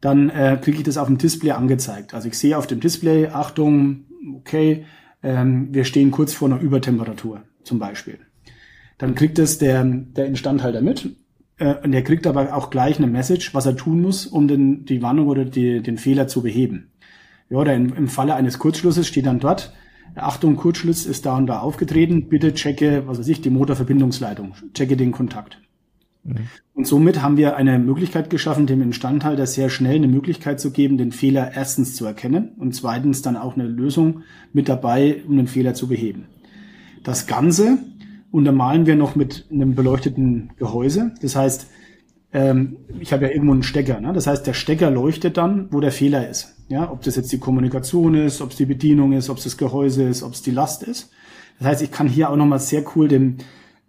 dann äh, kriege ich das auf dem Display angezeigt. Also ich sehe auf dem Display, Achtung, okay, ähm, wir stehen kurz vor einer Übertemperatur zum Beispiel. Dann kriegt es der, der Instandhalter mit äh, und der kriegt aber auch gleich eine Message, was er tun muss, um den, die Warnung oder die, den Fehler zu beheben. Ja, oder in, im Falle eines Kurzschlusses steht dann dort, Achtung, Kurzschluss ist da und da aufgetreten, bitte checke, was weiß ich, die Motorverbindungsleitung, checke den Kontakt. Mhm. Und somit haben wir eine Möglichkeit geschaffen, dem Instandhalter sehr schnell eine Möglichkeit zu geben, den Fehler erstens zu erkennen und zweitens dann auch eine Lösung mit dabei, um den Fehler zu beheben. Das Ganze untermalen wir noch mit einem beleuchteten Gehäuse. Das heißt, ähm, ich habe ja irgendwo einen Stecker. Ne? Das heißt, der Stecker leuchtet dann, wo der Fehler ist. Ja, ob das jetzt die Kommunikation ist, ob es die Bedienung ist, ob es das Gehäuse ist, ob es die Last ist. Das heißt, ich kann hier auch nochmal sehr cool dem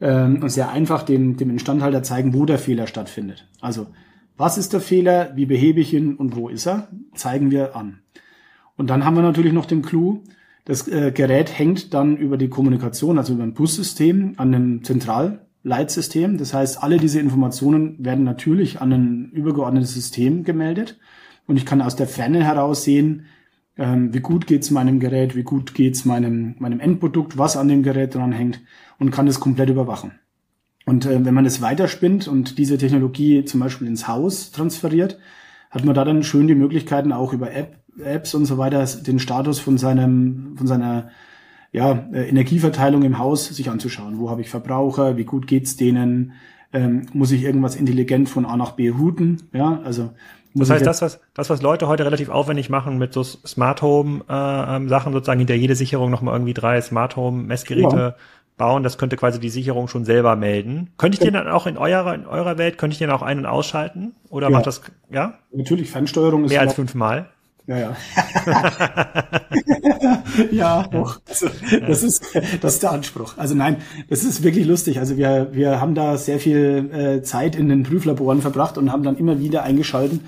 ähm, und sehr einfach dem, dem Instandhalter zeigen, wo der Fehler stattfindet. Also, was ist der Fehler, wie behebe ich ihn und wo ist er, zeigen wir an. Und dann haben wir natürlich noch den Clou, das äh, Gerät hängt dann über die Kommunikation, also über ein Bussystem, an einem Zentralleitsystem. Das heißt, alle diese Informationen werden natürlich an ein übergeordnetes System gemeldet. Und ich kann aus der Ferne heraus sehen, ähm, wie gut geht's meinem Gerät, wie gut geht's meinem, meinem Endprodukt, was an dem Gerät dran hängt und kann das komplett überwachen. Und äh, wenn man das weiterspinnt und diese Technologie zum Beispiel ins Haus transferiert, hat man da dann schön die Möglichkeiten auch über App, Apps und so weiter den Status von seinem, von seiner ja, äh, Energieverteilung im Haus sich anzuschauen. Wo habe ich Verbraucher? Wie gut geht's denen? Ähm, muss ich irgendwas intelligent von A nach B routen? Ja, also das heißt, das was, das, was Leute heute relativ aufwendig machen mit so Smart Home äh, ähm, Sachen, sozusagen hinter jede Sicherung nochmal irgendwie drei Smart Home Messgeräte ja. bauen, das könnte quasi die Sicherung schon selber melden. Könnte ich ja. den dann auch in eurer, in eurer Welt, könnte ich den auch ein- und ausschalten? Oder ja. macht das, ja? Natürlich, Fernsteuerung ist. Mehr als fünfmal? Ja, ja. ja, doch. Also, das ist, das ist der Anspruch. Also nein, das ist wirklich lustig. Also wir, wir haben da sehr viel äh, Zeit in den Prüflaboren verbracht und haben dann immer wieder eingeschalten.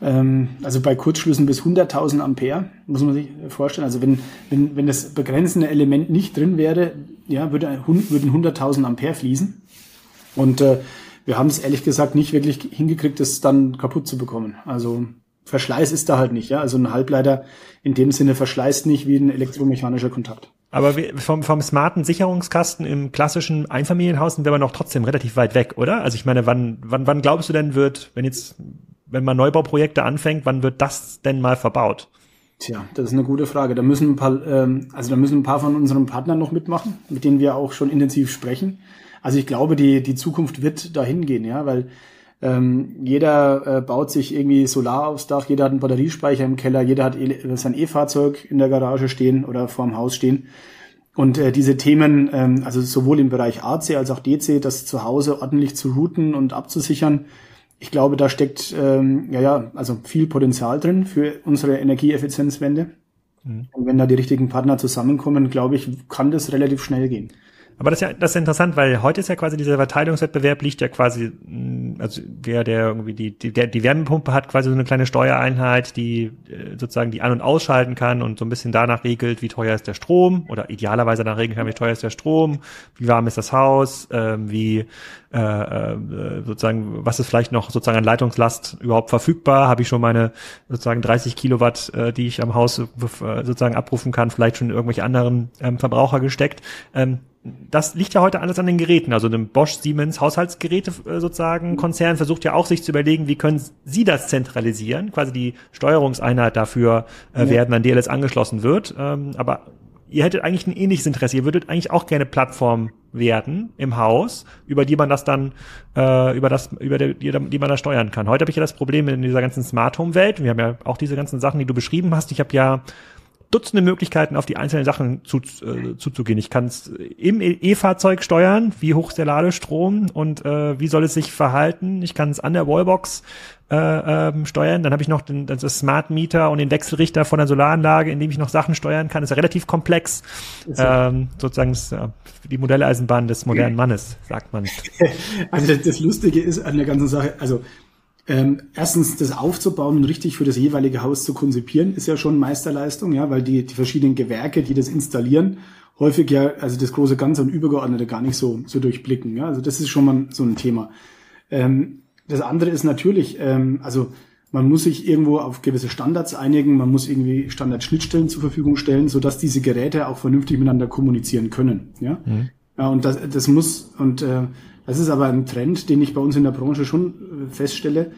Ähm, also bei Kurzschlüssen bis 100.000 Ampere, muss man sich vorstellen. Also wenn, wenn, wenn das begrenzende Element nicht drin wäre, ja, würde, würden 100.000 Ampere fließen. Und äh, wir haben es ehrlich gesagt nicht wirklich hingekriegt, das dann kaputt zu bekommen. Also Verschleiß ist da halt nicht, ja. Also ein Halbleiter in dem Sinne verschleißt nicht wie ein elektromechanischer Kontakt. Aber vom, vom smarten Sicherungskasten im klassischen Einfamilienhaus sind wir aber noch trotzdem relativ weit weg, oder? Also ich meine, wann, wann, wann glaubst du denn wird, wenn jetzt, wenn man Neubauprojekte anfängt, wann wird das denn mal verbaut? Tja, das ist eine gute Frage. Da müssen ein paar, ähm, also da müssen ein paar von unseren Partnern noch mitmachen, mit denen wir auch schon intensiv sprechen. Also ich glaube, die, die Zukunft wird dahin gehen, ja, weil ähm, jeder äh, baut sich irgendwie Solar aufs Dach, jeder hat einen Batteriespeicher im Keller, jeder hat e sein E-Fahrzeug in der Garage stehen oder vorm Haus stehen. Und äh, diese Themen, ähm, also sowohl im Bereich AC als auch DC, das zu Hause ordentlich zu routen und abzusichern, ich glaube, da steckt ähm, ja ja also viel Potenzial drin für unsere Energieeffizienzwende. Mhm. Und wenn da die richtigen Partner zusammenkommen, glaube ich, kann das relativ schnell gehen. Aber das ist ja das ist interessant, weil heute ist ja quasi dieser Verteilungswettbewerb liegt ja quasi, mm, also der, der irgendwie die, die, der, die Wärmepumpe hat quasi so eine kleine Steuereinheit, die äh, sozusagen die an- und ausschalten kann und so ein bisschen danach regelt, wie teuer ist der Strom oder idealerweise danach regeln kann, wie teuer ist der Strom, wie warm ist das Haus, ähm, wie äh, äh, sozusagen, was ist vielleicht noch sozusagen an Leitungslast überhaupt verfügbar? Habe ich schon meine sozusagen 30 Kilowatt, äh, die ich am Haus äh, sozusagen abrufen kann, vielleicht schon in irgendwelche anderen ähm, Verbraucher gesteckt? Ähm, das liegt ja heute alles an den Geräten. Also dem Bosch Siemens Haushaltsgeräte äh, sozusagen Konzern versucht ja auch sich zu überlegen, wie können sie das zentralisieren, quasi die Steuerungseinheit dafür äh, ja. werden, an DLS angeschlossen wird. Ähm, aber ihr hättet eigentlich ein ähnliches Interesse. Ihr würdet eigentlich auch gerne Plattform werden im Haus, über die man das dann, äh, über das, über die, die man da steuern kann. Heute habe ich ja das Problem in dieser ganzen Smart Home Welt. Wir haben ja auch diese ganzen Sachen, die du beschrieben hast. Ich habe ja Dutzende Möglichkeiten, auf die einzelnen Sachen zu, äh, zuzugehen. Ich kann es im E-Fahrzeug steuern, wie hoch ist der Ladestrom und äh, wie soll es sich verhalten. Ich kann es an der Wallbox äh, ähm, steuern. Dann habe ich noch den, das Smart Meter und den Wechselrichter von der Solaranlage, in dem ich noch Sachen steuern kann. Das ist ja relativ komplex. Ähm, sozusagen ist, ja, die Modelleisenbahn des modernen Mannes, sagt man. Also das Lustige ist an der ganzen Sache, also ähm, erstens, das aufzubauen und richtig für das jeweilige Haus zu konzipieren, ist ja schon Meisterleistung, ja, weil die, die verschiedenen Gewerke, die das installieren, häufig ja, also das große Ganze und Übergeordnete gar nicht so, so durchblicken. Ja, also das ist schon mal so ein Thema. Ähm, das andere ist natürlich, ähm, also man muss sich irgendwo auf gewisse Standards einigen, man muss irgendwie Standardschnittstellen zur Verfügung stellen, sodass diese Geräte auch vernünftig miteinander kommunizieren können. Ja, mhm. ja und das, das muss und äh, das ist aber ein Trend, den ich bei uns in der Branche schon äh, feststelle.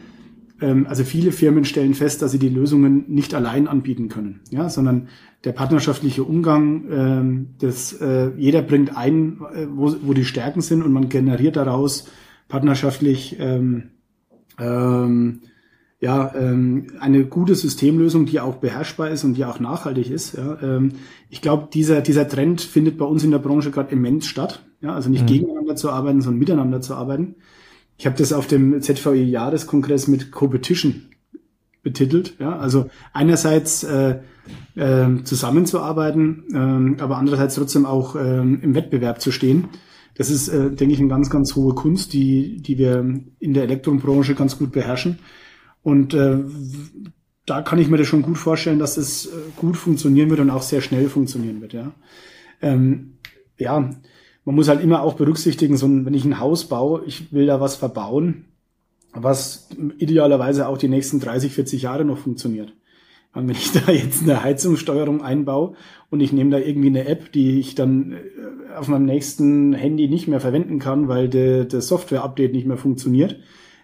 Ähm, also viele Firmen stellen fest, dass sie die Lösungen nicht allein anbieten können, ja, sondern der partnerschaftliche Umgang, ähm, das, äh, jeder bringt ein, äh, wo, wo die Stärken sind und man generiert daraus partnerschaftlich ähm, ähm, ja, ähm, eine gute Systemlösung, die auch beherrschbar ist und die auch nachhaltig ist. Ja. Ähm, ich glaube, dieser, dieser Trend findet bei uns in der Branche gerade immens statt. Ja, also nicht mhm. gegeneinander zu arbeiten, sondern miteinander zu arbeiten. Ich habe das auf dem ZVI-Jahreskongress mit Competition betitelt. Ja, also einerseits äh, äh, zusammenzuarbeiten, äh, aber andererseits trotzdem auch äh, im Wettbewerb zu stehen. Das ist, äh, denke ich, eine ganz, ganz hohe Kunst, die, die wir in der Elektronbranche ganz gut beherrschen. Und äh, da kann ich mir das schon gut vorstellen, dass es äh, gut funktionieren wird und auch sehr schnell funktionieren wird. Ja, ähm, ja man muss halt immer auch berücksichtigen, so wenn ich ein Haus baue, ich will da was verbauen, was idealerweise auch die nächsten 30, 40 Jahre noch funktioniert. Und wenn ich da jetzt eine Heizungssteuerung einbaue und ich nehme da irgendwie eine App, die ich dann äh, auf meinem nächsten Handy nicht mehr verwenden kann, weil der, der Software-Update nicht mehr funktioniert,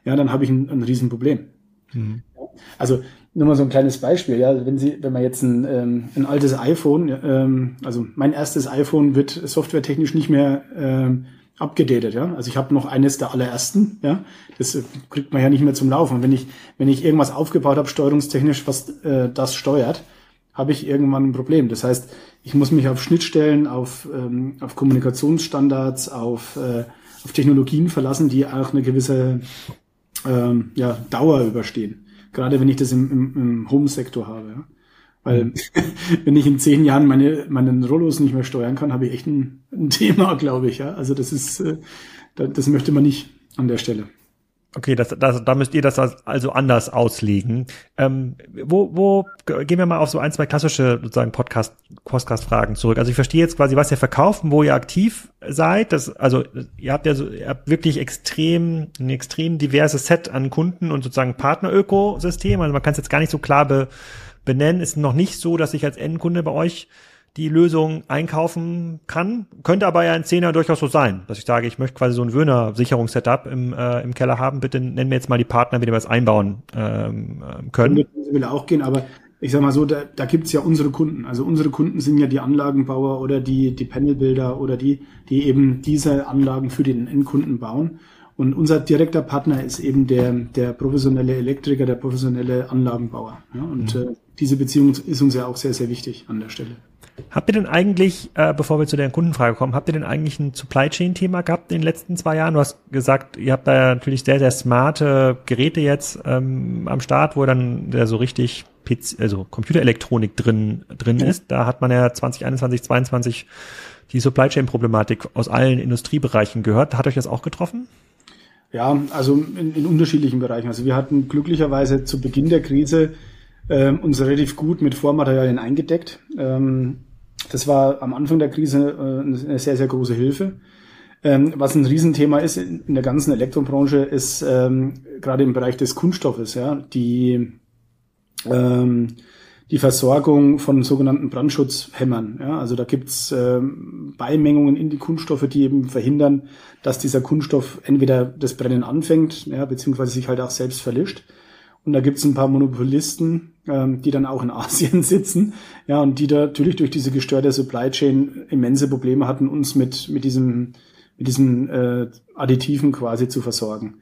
ja, dann habe ich ein, ein Riesenproblem. Mhm. Also nur mal so ein kleines Beispiel, ja, wenn Sie, wenn man jetzt ein, ähm, ein altes iPhone, ähm, also mein erstes iPhone wird softwaretechnisch nicht mehr ähm, abgedatet, ja. Also ich habe noch eines der allerersten, ja. Das äh, kriegt man ja nicht mehr zum Laufen. Und wenn ich, wenn ich irgendwas aufgebaut habe, steuerungstechnisch, was äh, das steuert, habe ich irgendwann ein Problem. Das heißt, ich muss mich auf Schnittstellen, auf, ähm, auf Kommunikationsstandards, auf, äh, auf Technologien verlassen, die auch eine gewisse ähm, ja, Dauer überstehen. Gerade wenn ich das im, im, im Home-Sektor habe. Ja. Weil mhm. wenn ich in zehn Jahren meine meinen Rollos nicht mehr steuern kann, habe ich echt ein, ein Thema, glaube ich. Ja. Also das ist, äh, das möchte man nicht an der Stelle. Okay, das, das, da müsst ihr das also anders auslegen. Ähm, wo, wo gehen wir mal auf so ein, zwei klassische sozusagen Podcast, Podcast-Fragen zurück. Also ich verstehe jetzt quasi, was ihr verkauft wo ihr aktiv seid. Das, also ihr habt ja so, ihr habt wirklich extrem, ein extrem diverses Set an Kunden und sozusagen Partner-Ökosystem. Also man kann es jetzt gar nicht so klar be, benennen. Ist noch nicht so, dass ich als Endkunde bei euch die Lösung einkaufen kann. Könnte aber ja ein Zehner durchaus so sein, dass ich sage, ich möchte quasi so ein Wöhner-Sicherungssetup im, äh, im Keller haben. Bitte nennen wir jetzt mal die Partner, mit denen wir es einbauen ähm, äh, können. Das will auch gehen, aber ich sag mal so, da, da gibt ja unsere Kunden. Also unsere Kunden sind ja die Anlagenbauer oder die, die Panelbilder oder die, die eben diese Anlagen für den Endkunden bauen. Und unser direkter Partner ist eben der, der professionelle Elektriker, der professionelle Anlagenbauer. Ja, und mhm. äh, diese Beziehung ist uns ja auch sehr, sehr wichtig an der Stelle. Habt ihr denn eigentlich, äh, bevor wir zu der Kundenfrage kommen, habt ihr denn eigentlich ein Supply Chain Thema gehabt in den letzten zwei Jahren? Du hast gesagt, ihr habt da ja natürlich sehr, sehr smarte Geräte jetzt ähm, am Start, wo dann der so richtig PC, also Computerelektronik drin, drin ja. ist. Da hat man ja 2021, 2022 die Supply Chain Problematik aus allen Industriebereichen gehört. Hat euch das auch getroffen? Ja, also in, in unterschiedlichen Bereichen. Also wir hatten glücklicherweise zu Beginn der Krise ähm, uns relativ gut mit Vormaterialien eingedeckt. Ähm, das war am Anfang der Krise äh, eine sehr, sehr große Hilfe. Ähm, was ein Riesenthema ist in der ganzen Elektrobranche, ist ähm, gerade im Bereich des Kunststoffes, ja, die, ähm, die Versorgung von sogenannten Brandschutzhämmern. Ja. Also da gibt's ähm, Beimengungen in die Kunststoffe, die eben verhindern, dass dieser Kunststoff entweder das Brennen anfängt, ja, beziehungsweise sich halt auch selbst verlischt. Und da gibt's ein paar Monopolisten, ähm, die dann auch in Asien sitzen, ja, und die da natürlich durch diese gestörte Supply Chain immense Probleme hatten, uns mit, mit diesem, mit diesen äh, Additiven quasi zu versorgen.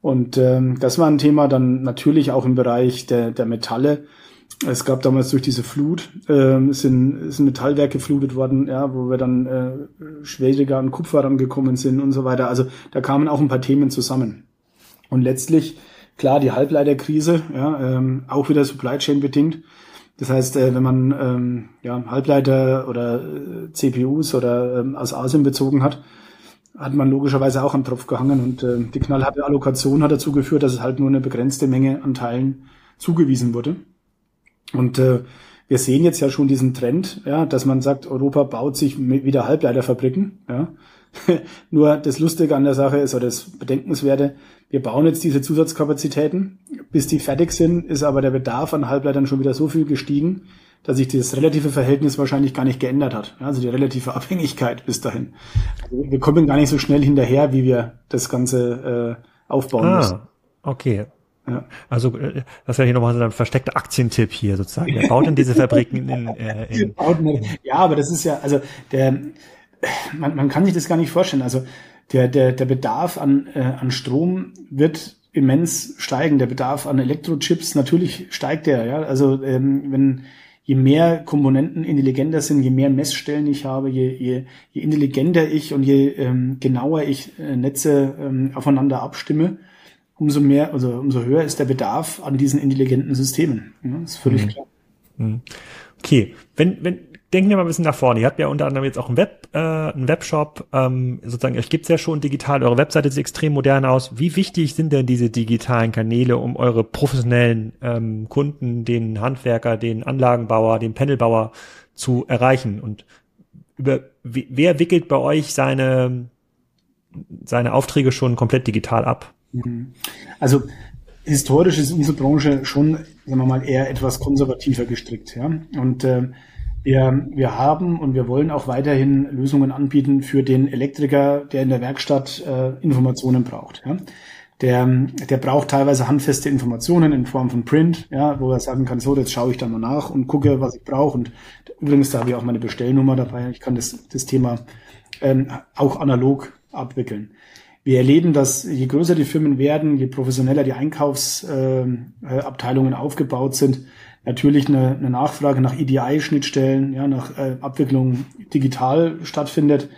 Und ähm, das war ein Thema dann natürlich auch im Bereich der, der Metalle. Es gab damals durch diese Flut, äh, sind, sind Metallwerke geflutet worden, ja, wo wir dann äh, schwieriger an Kupfer rangekommen sind und so weiter. Also da kamen auch ein paar Themen zusammen. Und letztlich Klar, die Halbleiterkrise, ja, ähm, auch wieder Supply Chain bedingt. Das heißt, äh, wenn man ähm, ja, Halbleiter oder äh, CPUs oder ähm, aus Asien bezogen hat, hat man logischerweise auch am Tropf gehangen und äh, die knallharte Allokation hat dazu geführt, dass es halt nur eine begrenzte Menge an Teilen zugewiesen wurde. Und äh, wir sehen jetzt ja schon diesen Trend, ja, dass man sagt, Europa baut sich wieder Halbleiterfabriken. Ja. Nur das Lustige an der Sache ist, oder das Bedenkenswerte, wir bauen jetzt diese Zusatzkapazitäten. Bis die fertig sind, ist aber der Bedarf an Halbleitern schon wieder so viel gestiegen, dass sich das relative Verhältnis wahrscheinlich gar nicht geändert hat. Also die relative Abhängigkeit bis dahin. Also wir kommen gar nicht so schnell hinterher, wie wir das Ganze äh, aufbauen ah, müssen. Okay. Ja. Also äh, das ja hier nochmal so ein versteckter Aktientipp hier sozusagen. Wer baut denn diese Fabriken in, äh, in Ja, aber das ist ja, also der man, man kann sich das gar nicht vorstellen. Also der, der, der Bedarf an, äh, an Strom wird immens steigen. Der Bedarf an Elektrochips, natürlich steigt der. Ja? Also ähm, wenn je mehr Komponenten intelligenter sind, je mehr Messstellen ich habe, je, je, je intelligenter ich und je ähm, genauer ich äh, Netze ähm, aufeinander abstimme, umso mehr, also umso höher ist der Bedarf an diesen intelligenten Systemen. Ja, ist völlig mhm. klar. Mhm. Okay, wenn, wenn, denken wir mal ein bisschen nach vorne. Ihr habt ja unter anderem jetzt auch einen, Web, äh, einen Webshop, ähm, sozusagen, euch gibt's ja schon digital, eure Webseite sieht extrem modern aus. Wie wichtig sind denn diese digitalen Kanäle, um eure professionellen ähm, Kunden, den Handwerker, den Anlagenbauer, den Panelbauer zu erreichen? Und über wer wickelt bei euch seine, seine Aufträge schon komplett digital ab? Mhm. Also historisch ist unsere Branche schon, sagen wir mal, eher etwas konservativer gestrickt. Ja? Und äh, wir, wir haben und wir wollen auch weiterhin Lösungen anbieten für den Elektriker, der in der Werkstatt äh, Informationen braucht. Ja. Der, der braucht teilweise handfeste Informationen in Form von Print, ja, wo er sagen kann, so, jetzt schaue ich da mal nach und gucke, was ich brauche. Und übrigens, da habe ich auch meine Bestellnummer dabei. Ich kann das, das Thema ähm, auch analog abwickeln. Wir erleben, dass je größer die Firmen werden, je professioneller die Einkaufsabteilungen äh, aufgebaut sind, natürlich eine, eine Nachfrage nach EDI-Schnittstellen, ja, nach äh, Abwicklung digital stattfindet.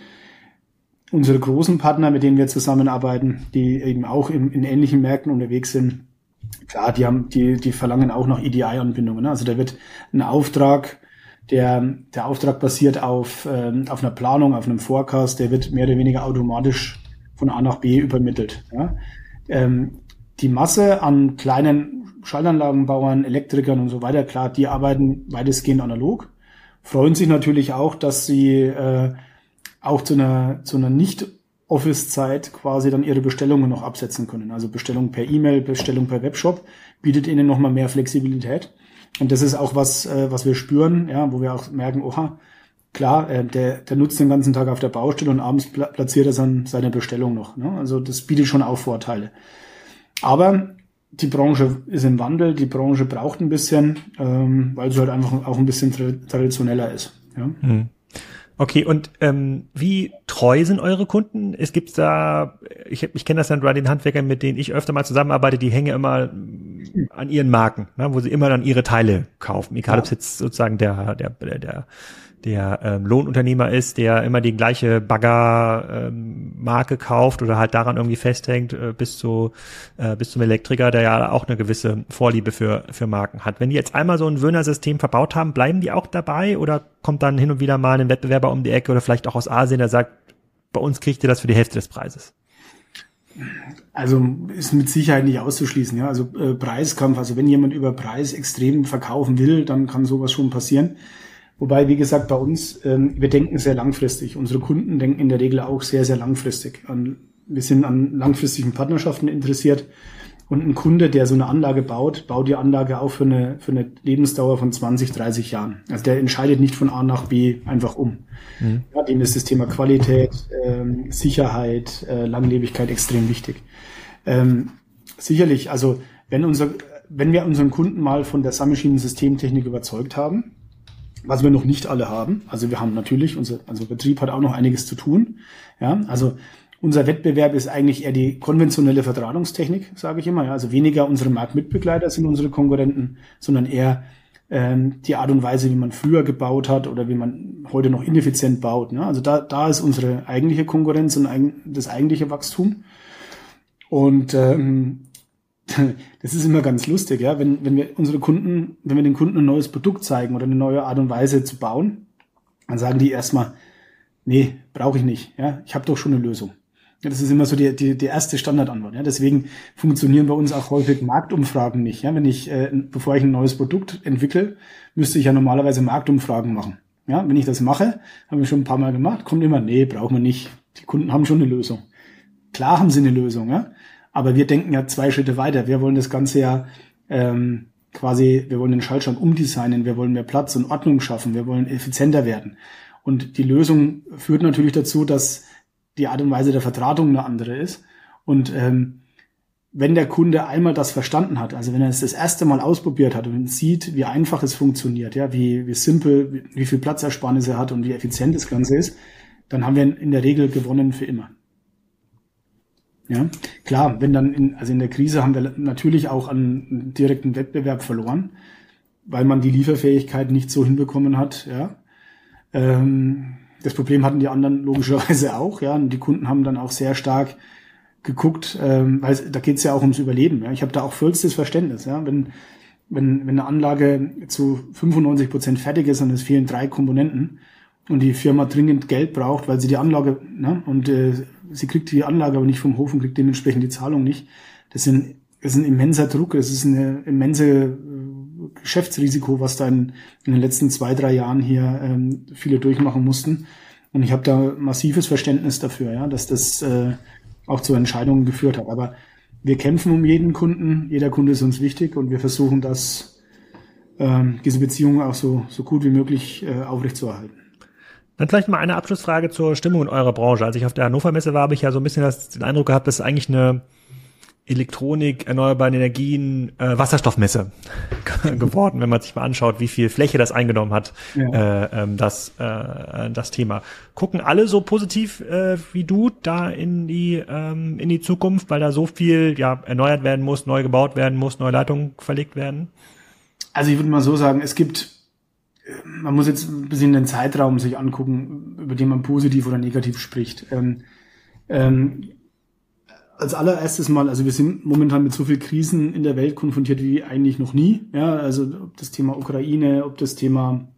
Unsere großen Partner, mit denen wir zusammenarbeiten, die eben auch in, in ähnlichen Märkten unterwegs sind, klar, die haben, die, die verlangen auch nach EDI-Anbindungen. Ne? Also da wird ein Auftrag, der, der Auftrag basiert auf, ähm, auf einer Planung, auf einem Forecast, der wird mehr oder weniger automatisch von A nach B übermittelt. Ja? Ähm, die Masse an kleinen Schaltanlagenbauern, Elektrikern und so weiter, klar, die arbeiten weitestgehend analog, freuen sich natürlich auch, dass sie äh, auch zu einer, zu einer nicht Office-Zeit quasi dann ihre Bestellungen noch absetzen können. Also Bestellung per E-Mail, Bestellung per Webshop bietet ihnen nochmal mehr Flexibilität. Und das ist auch was, äh, was wir spüren, ja, wo wir auch merken, oha, klar, äh, der, der nutzt den ganzen Tag auf der Baustelle und abends pla platziert er dann seine Bestellung noch. Ne? Also das bietet schon auch Vorteile. Aber die Branche ist im Wandel, die Branche braucht ein bisschen, ähm, weil sie halt einfach auch ein bisschen tra traditioneller ist. Ja? Hm. Okay, und ähm, wie treu sind eure Kunden? Es gibt da, ich, ich kenne das dann bei den Handwerkern, mit denen ich öfter mal zusammenarbeite, die hängen immer an ihren Marken, ne, wo sie immer dann ihre Teile kaufen. Egal, ja. ob es jetzt sozusagen der, der, der der ähm, Lohnunternehmer ist, der immer die gleiche Baggermarke ähm, kauft oder halt daran irgendwie festhängt, äh, bis zu äh, bis zum Elektriker, der ja auch eine gewisse Vorliebe für für Marken hat. Wenn die jetzt einmal so ein Wöhner-System verbaut haben, bleiben die auch dabei oder kommt dann hin und wieder mal ein Wettbewerber um die Ecke oder vielleicht auch aus Asien, der sagt, bei uns kriegt ihr das für die Hälfte des Preises? Also ist mit Sicherheit nicht auszuschließen. Ja, also äh, Preiskampf. Also wenn jemand über Preis extrem verkaufen will, dann kann sowas schon passieren. Wobei, wie gesagt, bei uns, ähm, wir denken sehr langfristig. Unsere Kunden denken in der Regel auch sehr, sehr langfristig. An, wir sind an langfristigen Partnerschaften interessiert. Und ein Kunde, der so eine Anlage baut, baut die Anlage auch für eine, für eine Lebensdauer von 20, 30 Jahren. Also der entscheidet nicht von A nach B einfach um. Mhm. Ja, dem ist das Thema Qualität, ähm, Sicherheit, äh, Langlebigkeit extrem wichtig. Ähm, sicherlich, also wenn unser, wenn wir unseren Kunden mal von der Submaschinen-Systemtechnik überzeugt haben, was wir noch nicht alle haben. Also wir haben natürlich, unser, also Betrieb hat auch noch einiges zu tun. Ja, also unser Wettbewerb ist eigentlich eher die konventionelle Verdrahtungstechnik, sage ich immer. Ja, also weniger unsere Marktmitbegleiter sind unsere Konkurrenten, sondern eher ähm, die Art und Weise, wie man früher gebaut hat oder wie man heute noch ineffizient baut. Ne? Also da, da ist unsere eigentliche Konkurrenz und das eigentliche Wachstum. Und ähm, das ist immer ganz lustig, ja, wenn, wenn wir unsere Kunden, wenn wir den Kunden ein neues Produkt zeigen oder eine neue Art und Weise zu bauen, dann sagen die erstmal, nee, brauche ich nicht, ja, ich habe doch schon eine Lösung. Ja, das ist immer so die, die, die erste Standardantwort. Ja. Deswegen funktionieren bei uns auch häufig Marktumfragen nicht. Ja. Wenn ich, äh, bevor ich ein neues Produkt entwickle, müsste ich ja normalerweise Marktumfragen machen. Ja, wenn ich das mache, haben wir schon ein paar Mal gemacht, kommt immer, nee, brauchen wir nicht. Die Kunden haben schon eine Lösung. Klar haben sie eine Lösung, ja. Aber wir denken ja zwei Schritte weiter. Wir wollen das Ganze ja ähm, quasi, wir wollen den Schaltschrank umdesignen, wir wollen mehr Platz und Ordnung schaffen, wir wollen effizienter werden. Und die Lösung führt natürlich dazu, dass die Art und Weise der Vertratung eine andere ist. Und ähm, wenn der Kunde einmal das verstanden hat, also wenn er es das erste Mal ausprobiert hat und sieht, wie einfach es funktioniert, ja, wie, wie simpel, wie, wie viel Platzersparnis er hat und wie effizient das Ganze ist, dann haben wir in der Regel gewonnen für immer. Ja, klar, wenn dann in, also in der Krise haben wir natürlich auch an direkten Wettbewerb verloren, weil man die Lieferfähigkeit nicht so hinbekommen hat, ja. Ähm, das Problem hatten die anderen logischerweise auch, ja. Und die Kunden haben dann auch sehr stark geguckt, ähm, weil da geht es ja auch ums Überleben. Ja. Ich habe da auch vollstes Verständnis, ja. Wenn, wenn, wenn eine Anlage zu 95 Prozent fertig ist und es fehlen drei Komponenten und die Firma dringend Geld braucht, weil sie die Anlage, ne, und äh, sie kriegt die Anlage aber nicht vom Hof und kriegt dementsprechend die Zahlung nicht. Das, sind, das ist ein immenser Druck, das ist eine immense äh, Geschäftsrisiko, was da in, in, den letzten zwei, drei Jahren hier ähm, viele durchmachen mussten. Und ich habe da massives Verständnis dafür, ja, dass das äh, auch zu Entscheidungen geführt hat. Aber wir kämpfen um jeden Kunden, jeder Kunde ist uns wichtig und wir versuchen das, ähm, diese Beziehung auch so, so gut wie möglich äh, aufrechtzuerhalten. Dann vielleicht mal eine Abschlussfrage zur Stimmung in eurer Branche. Als ich auf der Hannover Messe war, habe ich ja so ein bisschen das, den Eindruck gehabt, dass es eigentlich eine Elektronik, erneuerbare Energien, äh, Wasserstoffmesse geworden, wenn man sich mal anschaut, wie viel Fläche das eingenommen hat, ja. äh, ähm, das, äh, das Thema. Gucken alle so positiv äh, wie du da in die, ähm, in die Zukunft, weil da so viel ja, erneuert werden muss, neu gebaut werden muss, neue Leitungen verlegt werden? Also ich würde mal so sagen, es gibt man muss jetzt ein bisschen den Zeitraum sich angucken, über den man positiv oder negativ spricht. Ähm, ähm, als allererstes mal, also wir sind momentan mit so viel Krisen in der Welt konfrontiert wie eigentlich noch nie. Ja, also ob das Thema Ukraine, ob das Thema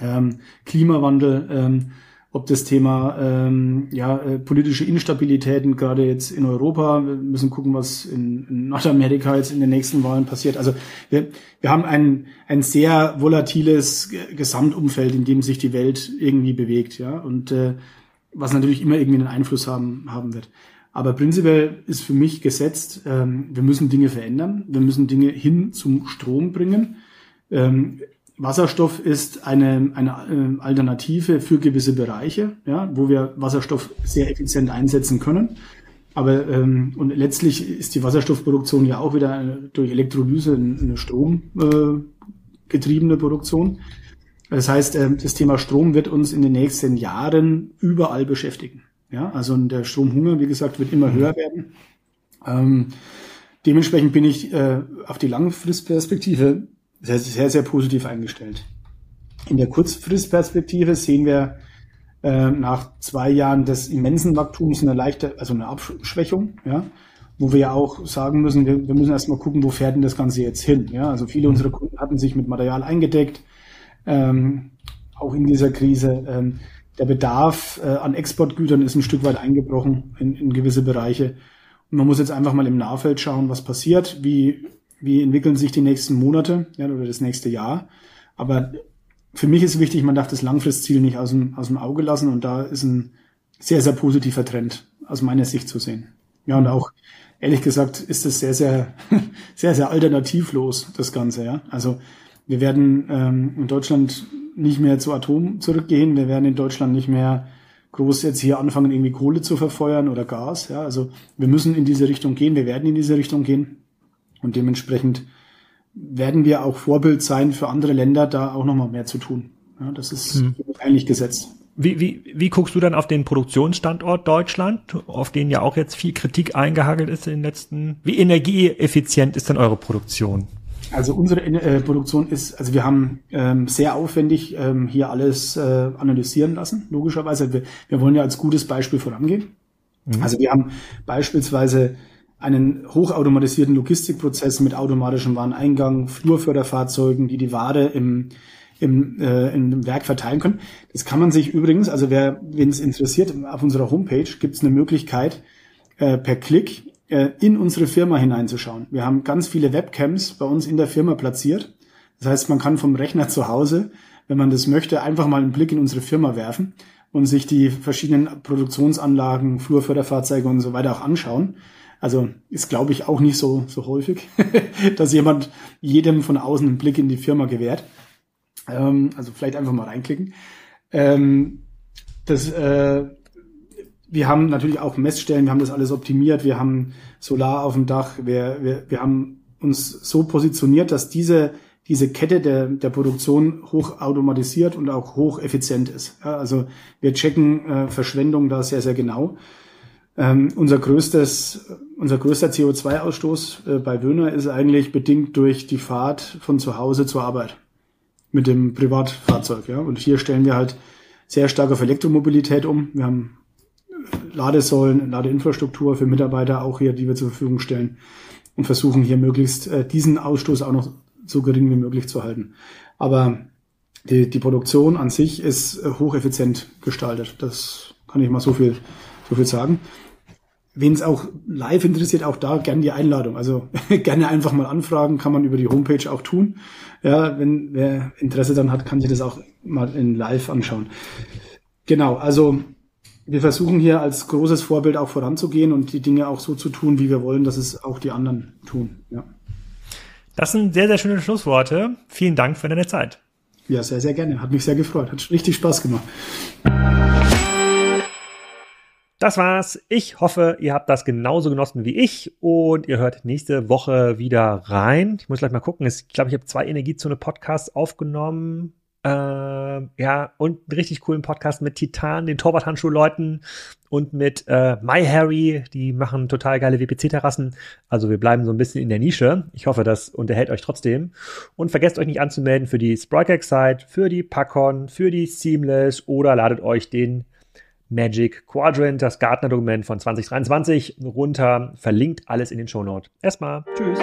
ähm, Klimawandel, ähm, ob das Thema ähm, ja, äh, politische Instabilitäten, gerade jetzt in Europa, wir müssen gucken, was in, in Nordamerika jetzt in den nächsten Wahlen passiert. Also wir, wir haben ein, ein sehr volatiles Gesamtumfeld, in dem sich die Welt irgendwie bewegt, ja, und äh, was natürlich immer irgendwie einen Einfluss haben, haben wird. Aber prinzipiell ist für mich gesetzt, ähm, wir müssen Dinge verändern, wir müssen Dinge hin zum Strom bringen. Ähm, Wasserstoff ist eine, eine äh, Alternative für gewisse Bereiche, ja, wo wir Wasserstoff sehr effizient einsetzen können. Aber ähm, und letztlich ist die Wasserstoffproduktion ja auch wieder eine, durch Elektrolyse eine stromgetriebene äh, Produktion. Das heißt, äh, das Thema Strom wird uns in den nächsten Jahren überall beschäftigen. Ja, also der Stromhunger, wie gesagt, wird immer höher werden. Ähm, dementsprechend bin ich äh, auf die Langfristperspektive sehr, sehr, sehr positiv eingestellt. In der Kurzfristperspektive sehen wir äh, nach zwei Jahren des immensen Wachstums eine leichte, also eine Abschwächung, ja, wo wir ja auch sagen müssen, wir, wir müssen erstmal gucken, wo fährt denn das Ganze jetzt hin. Ja, also viele unserer Kunden hatten sich mit Material eingedeckt, ähm, auch in dieser Krise. Ähm, der Bedarf äh, an Exportgütern ist ein Stück weit eingebrochen in, in gewisse Bereiche. Und man muss jetzt einfach mal im Nahfeld schauen, was passiert, wie wie entwickeln sich die nächsten Monate ja, oder das nächste Jahr. Aber für mich ist wichtig, man darf das Langfristziel nicht aus dem, aus dem Auge lassen und da ist ein sehr, sehr positiver Trend aus meiner Sicht zu sehen. Ja, und auch ehrlich gesagt ist es sehr, sehr, sehr, sehr alternativlos, das Ganze. Ja, Also wir werden ähm, in Deutschland nicht mehr zu Atom zurückgehen. Wir werden in Deutschland nicht mehr groß jetzt hier anfangen, irgendwie Kohle zu verfeuern oder Gas. Ja, also wir müssen in diese Richtung gehen. Wir werden in diese Richtung gehen. Und dementsprechend werden wir auch Vorbild sein für andere Länder, da auch nochmal mehr zu tun. Ja, das ist hm. eigentlich gesetzt. Wie, wie, wie guckst du dann auf den Produktionsstandort Deutschland, auf den ja auch jetzt viel Kritik eingehagelt ist in den letzten? Wie energieeffizient ist denn eure Produktion? Also unsere äh, Produktion ist, also wir haben ähm, sehr aufwendig ähm, hier alles äh, analysieren lassen, logischerweise. Wir, wir wollen ja als gutes Beispiel vorangehen. Mhm. Also wir haben beispielsweise einen hochautomatisierten Logistikprozess mit automatischem Wareneingang, Flurförderfahrzeugen, die die Ware im, im, äh, im Werk verteilen können. Das kann man sich übrigens, also wer, wen es interessiert, auf unserer Homepage gibt es eine Möglichkeit, äh, per Klick äh, in unsere Firma hineinzuschauen. Wir haben ganz viele Webcams bei uns in der Firma platziert. Das heißt, man kann vom Rechner zu Hause, wenn man das möchte, einfach mal einen Blick in unsere Firma werfen und sich die verschiedenen Produktionsanlagen, Flurförderfahrzeuge und so weiter auch anschauen. Also ist, glaube ich, auch nicht so, so häufig, dass jemand jedem von außen einen Blick in die Firma gewährt. Ähm, also vielleicht einfach mal reinklicken. Ähm, das, äh, wir haben natürlich auch Messstellen, wir haben das alles optimiert, wir haben Solar auf dem Dach, wir, wir, wir haben uns so positioniert, dass diese, diese Kette der, der Produktion hochautomatisiert und auch hocheffizient ist. Ja, also wir checken äh, Verschwendung da sehr, sehr genau. Ähm, unser größtes, unser größter CO2-Ausstoß äh, bei Wöhner ist eigentlich bedingt durch die Fahrt von zu Hause zur Arbeit mit dem Privatfahrzeug. Ja? Und hier stellen wir halt sehr stark auf Elektromobilität um. Wir haben äh, Ladesäulen, Ladeinfrastruktur für Mitarbeiter auch hier, die wir zur Verfügung stellen und versuchen hier möglichst äh, diesen Ausstoß auch noch so gering wie möglich zu halten. Aber die, die Produktion an sich ist äh, hocheffizient gestaltet. Das kann ich mal so viel, so viel sagen wen es auch live interessiert, auch da gern die Einladung. Also gerne einfach mal anfragen, kann man über die Homepage auch tun. Ja, wenn wer Interesse dann hat, kann sich das auch mal in live anschauen. Genau, also wir versuchen hier als großes Vorbild auch voranzugehen und die Dinge auch so zu tun, wie wir wollen, dass es auch die anderen tun. Ja. Das sind sehr, sehr schöne Schlussworte. Vielen Dank für deine Zeit. Ja, sehr, sehr gerne. Hat mich sehr gefreut. Hat richtig Spaß gemacht. Das war's. Ich hoffe, ihr habt das genauso genossen wie ich und ihr hört nächste Woche wieder rein. Ich muss gleich mal gucken. Ich glaube, ich habe zwei Energiezone-Podcasts aufgenommen. Ähm, ja, und einen richtig coolen Podcast mit Titan, den Torwarthandschuh-Leuten und mit äh, MyHarry. Die machen total geile WPC-Terrassen. Also wir bleiben so ein bisschen in der Nische. Ich hoffe, das unterhält euch trotzdem. Und vergesst euch nicht anzumelden für die Sproikex-Site, für die Pacon, für die Seamless oder ladet euch den Magic Quadrant, das Gartner-Dokument von 2023 runter. Verlinkt alles in den Shownote. Erstmal, tschüss.